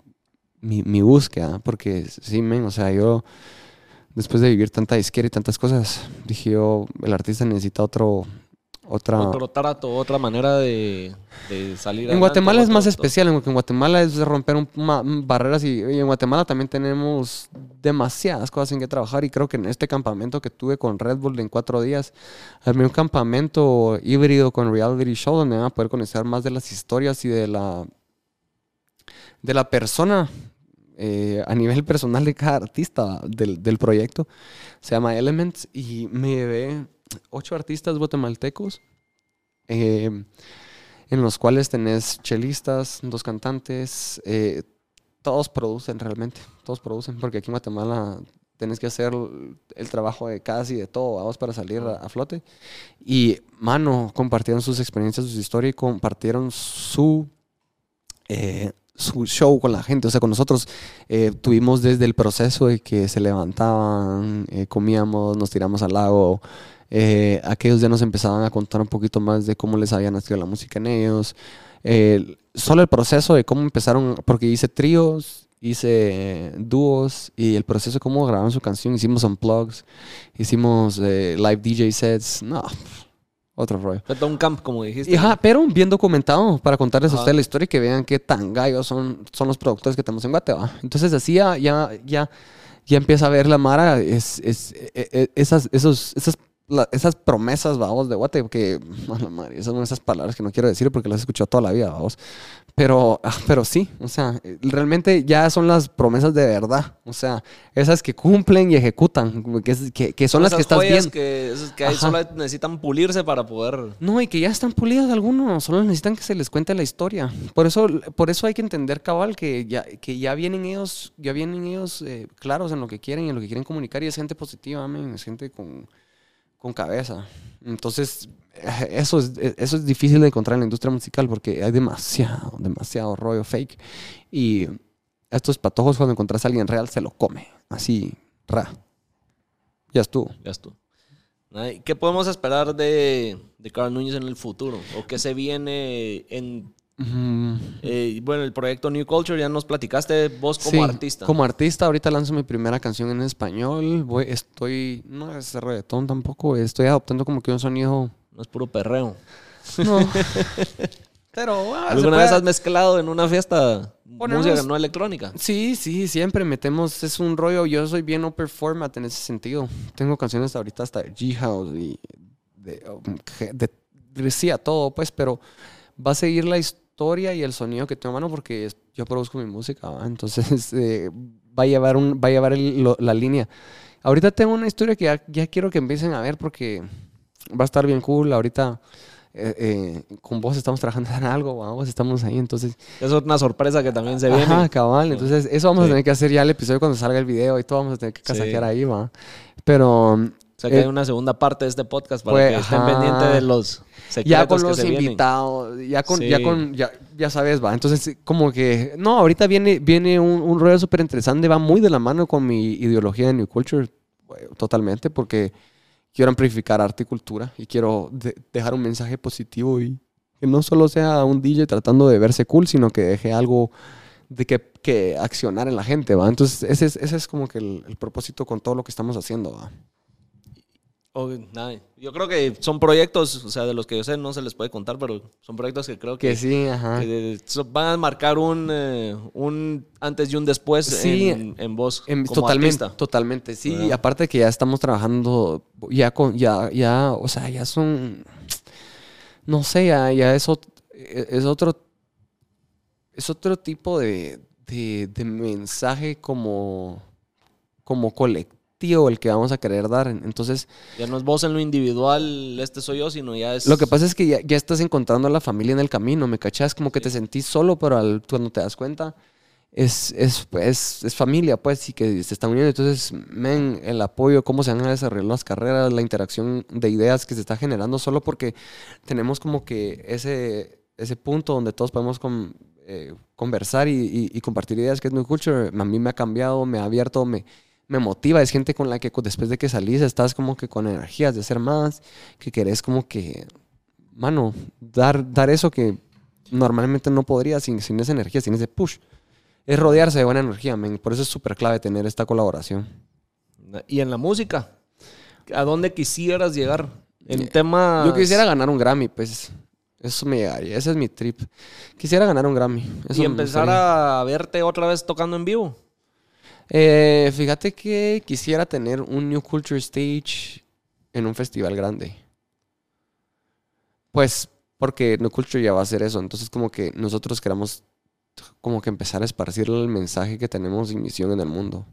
mi, mi búsqueda, porque sí, men, o sea, yo después de vivir tanta disquera y tantas cosas, dije yo, el artista necesita otro, otra... Otro trato, otra manera de, de salir en adelante, Guatemala es más otro- especial, en, en Guatemala es romper un- ma- barreras y, y en Guatemala también tenemos demasiadas cosas en que trabajar y creo que en este campamento que tuve con Red Bull en cuatro días, armé un campamento híbrido con reality show donde van a poder conocer más de las historias y de la de la persona eh, a nivel personal de cada artista del, del proyecto. Se llama Elements y me llevé ocho artistas guatemaltecos. eh, en los cuales tenés chelistas, dos cantantes, eh, todos producen realmente, todos producen, porque aquí en Guatemala tenés que hacer el, trabajo de casi de todo, vamos, para salir a, a flote. Y, mano, compartieron sus experiencias, sus historias y compartieron su, su show con la gente, o sea, con nosotros. eh, tuvimos desde el proceso de que se levantaban, eh, comíamos, nos tiramos al lago, eh, aquellos ya nos empezaban a contar un poquito más de cómo les había nacido la música en ellos. Solo el proceso de cómo empezaron, porque hice tríos, hice dúos y el proceso de cómo grabaron su canción. Hicimos unplugs, hicimos live DJ sets. No, Otro rollo. Un camp, como dijiste. Ajá, pero bien documentado para contarles a Ajá. ustedes la historia y que vean qué tan gallos son, son los productores que tenemos en Guatemala. Entonces así ya, ya, ya, ya empieza a ver la Mara es, es, e- e- esas, esos, esas, la- esas promesas, vamos, de Guate, que, a la madre, esas son esas palabras que no quiero decir porque las he escuchado toda la vida, vamos. Pero, ah, pero sí, o sea, eh, realmente ya son las promesas de verdad. O sea, esas que cumplen y ejecutan, que, que, que son las que estás viendo. Que, esas que solo necesitan pulirse para poder. No, y que ya están pulidas algunos, solo necesitan que se les cuente la historia. Por eso, por eso hay que entender cabal que ya, que ya vienen ellos, ya vienen ellos eh, claros en lo que quieren y en lo que quieren comunicar y es gente positiva, men, es gente con, con cabeza. Entonces, eso es, eso es difícil de encontrar en la industria musical porque hay demasiado, demasiado rollo fake. Y estos patojos cuando encontrás a alguien real se lo come, así, ra. Ya estuvo. Ya estuvo. ¿Qué podemos esperar de, de Carl Núñez en el futuro? ¿O qué se viene en. Eh, bueno, el proyecto New Culture, ya nos platicaste vos como Sí, artista. Como artista, ahorita lanzo mi primera canción en español. Voy, estoy, no es reggaetón tampoco, estoy adoptando como que un sonido. No es puro perreo. No. Pero ah, se ¿Alguna puede- vez has mezclado en una fiesta Ponemos- música no electrónica? Sí, sí, siempre metemos, es un rollo, yo soy bien open format en ese sentido. Tengo canciones ahorita hasta de G-House y de, de, de- sí, a todo, pues, pero va a seguir la historia y el sonido que tengo a mano porque yo produzco mi música, ¿va? entonces eh, va a llevar, un, va a llevar el- lo- la línea. Ahorita tengo una historia que ya, ya quiero que empiecen a ver porque va a estar bien cool. Ahorita eh, eh, con vos estamos trabajando en algo, vamos, estamos ahí, entonces Es una sorpresa que también se viene. Ajá, cabal. Entonces, eso vamos Sí. a tener que hacer ya el episodio cuando salga el video y todo vamos a tener que Sí. casaquear ahí, va. Pero O sea que Eh, hay una segunda parte de este podcast para pues, que estén pendientes de los ya con los invitados, ya con, Sí. ya con, ya, ya sabes, va. Entonces, como que, no, ahorita viene, viene un, un rollo súper interesante, va muy de la mano con mi ideología de New Culture, güey, totalmente, porque quiero amplificar arte y cultura y quiero de- dejar un mensaje positivo y que no solo sea un DJ tratando de verse cool, sino que deje algo de que, que accionar en la gente, ¿va? Entonces, ese es, ese es como que el, el propósito con todo lo que estamos haciendo, ¿va? Yo creo que son proyectos, o sea, de los que yo sé no se les puede contar, pero son proyectos que creo que, Que sí, ajá. que so- van a marcar un, eh, un antes y un después Sí. en, en vos Em, como totalmente, artista. totalmente, sí. ¿Verdad? Y aparte que ya estamos trabajando, ya con, ya, ya, o sea, ya son, no sé, ya, ya es, ot- es otro, es otro tipo de, de, de mensaje como, como colectivo el que vamos a querer dar. Entonces, Ya no es vos en lo individual, este soy yo, sino ya es... lo que pasa es que ya, ya estás encontrando a la familia en el camino, ¿me cachas? Como que te sentís solo, pero al, cuando te das cuenta, es, es, pues, es familia, pues, y que se están uniendo. Entonces, men, el apoyo, cómo se van a desarrollar las carreras, la interacción de ideas que se está generando, solo porque tenemos como que ese, ese punto donde todos podemos con- eh, conversar y, y- y compartir ideas, que es New Culture, a mí me ha cambiado, me ha abierto, me, me motiva. Es gente con la que después de que salís estás como que con energías de hacer más, que querés como que, mano, dar, dar eso que normalmente no podría sin, sin esa energía, sin ese push. Es rodearse de buena energía, men. Por eso es súper clave tener esta colaboración. Y en la música, ¿a dónde quisieras llegar? En Eh, temas... Yo quisiera ganar un Grammy, pues. Eso me llegaría. Ese es mi trip. Quisiera ganar un Grammy. Eso Y empezar a verte otra vez tocando en vivo. Eh, fíjate que quisiera tener un New Culture Stage en un festival grande. Pues porque New Culture ya va a hacer eso. Entonces como que nosotros queramos como que empezar a esparcir el mensaje que tenemos y misión en el mundo.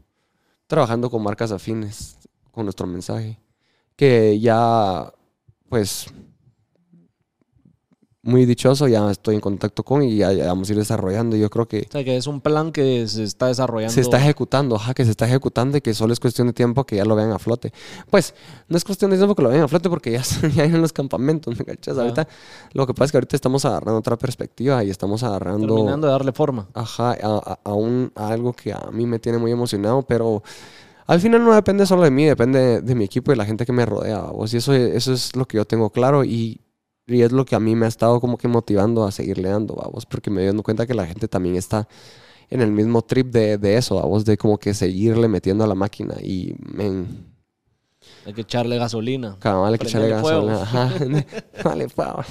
Trabajando con marcas afines con nuestro mensaje. Que ya, pues, muy dichoso, ya estoy en contacto con y ya, ya vamos a ir desarrollando. Yo creo que O sea, que es un plan que se está desarrollando. se está ejecutando, ajá, que se está ejecutando y que solo es cuestión de tiempo que ya lo vean a flote. Pues no es cuestión de tiempo que lo vean a flote porque ya están ya en los campamentos, ¿me cachas? Ajá. Ahorita lo que pasa es que ahorita estamos agarrando otra perspectiva y estamos agarrando Terminando de darle forma. ajá, a, a- un- a algo que a mí me tiene muy emocionado, pero al final no depende solo de mí, depende de mi equipo y la gente que me rodea. ¿vos? Y eso, eso es lo que yo tengo claro y, y es lo que a mí me ha estado como que motivando a seguirle dando, vamos, porque me doy dando cuenta que la gente también está en el mismo trip de, de eso, vamos, de como que seguirle metiendo a la máquina y men, Hay que echarle gasolina. Cabal, hay que echarle gasolina. Ajá. Vale, fuego.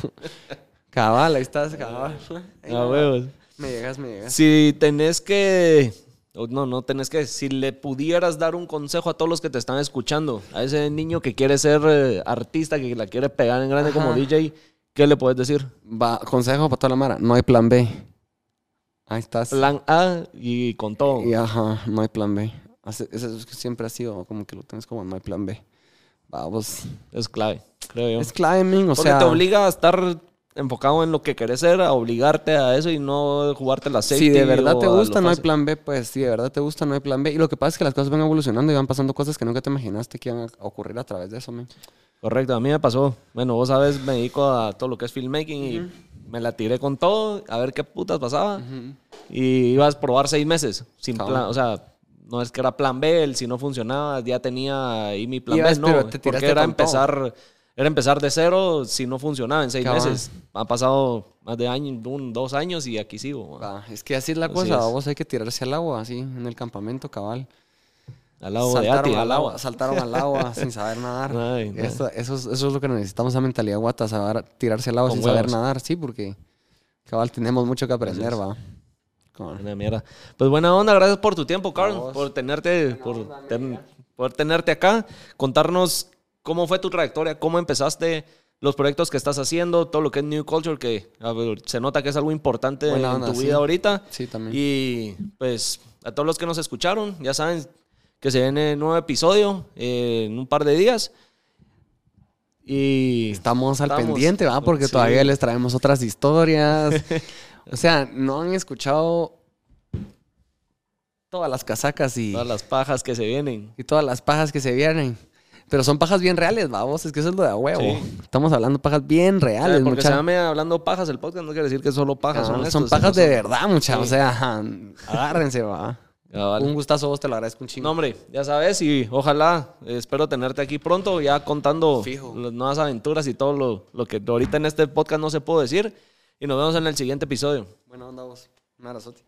Cabal, ahí estás, cabal. A huevos. Me llegas, me llegas. Si tenés que. O No, no tenés que. Si le pudieras dar un consejo a todos los que te están escuchando, a ese niño que quiere ser eh, artista, que la quiere pegar en grande como. DJ, ¿qué le puedes decir? Va, consejo para toda la mara. No hay plan B. Ahí estás. Plan A y con todo. Y ajá, no hay plan B. Eso es que siempre ha sido como que lo tienes como no hay plan B. Vamos. Es clave, creo yo. Es climbing, o Porque sea. te obliga a estar enfocado en lo que querés ser, a obligarte a eso y no jugarte la safety Si de verdad te gusta, no hay plan B, pues si de verdad te gusta, no hay plan B. Y lo que pasa es que las cosas van evolucionando y van pasando cosas que nunca te imaginaste que iban a ocurrir a través de eso, man. Correcto, a mí me pasó. Bueno, vos sabes, me dedico a todo lo que es filmmaking y me la tiré con todo, a ver qué putas pasaba. Y ibas a probar seis meses, sin plan, o sea, no es que era plan B, el si no funcionaba, ya tenía ahí mi plan Ibas, B, no, pero te porque era con todo. Era empezar de cero si no funcionaba en seis meses. Han pasado más de año, un, dos años y aquí sigo. Va, es que así es la Así cosa, es. vos hay que tirarse al agua, así, en el campamento, cabal. Al de saltaron Ati, al al agua, agua. saltaron al agua sin saber nadar. Ay, no. Eso, eso, es, eso es lo que necesitamos, esa mentalidad guata, saber tirarse al agua Con sin saber nadar, sí, porque cabal tenemos mucho que aprender, va. Una mierda. Pues buena onda, gracias por tu tiempo, Carl, por tenerte, por, ten- por tenerte acá, contarnos cómo fue tu trayectoria, cómo empezaste, los proyectos que estás haciendo, todo lo que es New Culture, que ver, se nota que es algo importante Buena en onda, tu sí. vida ahorita. Sí, también. Y pues a todos los que nos escucharon, ya saben que se viene nuevo episodio eh, en un par de días. Y Estamos al Estamos, pendiente, ¿va? Porque sí. todavía les traemos otras historias. o sea, no han escuchado todas las casacas y, todas las pajas que se vienen. y todas las pajas que se vienen. Pero son pajas bien reales, vamos, es que eso es lo de a huevo. Sí. Estamos hablando pajas bien reales, Porque se llame hablando pajas el podcast, no quiere decir que solo pajas. Ah, son, son estos, pajas de verdad, mucha. O sea, agárrense, va. Un gustazo, vos te lo agradezco un No, chingo. hombre, ya sabes, y ojalá, eh, espero tenerte aquí pronto, ya contando Fijo. las nuevas aventuras y todo lo, lo que ahorita en este podcast no se puede decir. Y nos vemos en el siguiente episodio. Buena onda, vos. Un abrazote.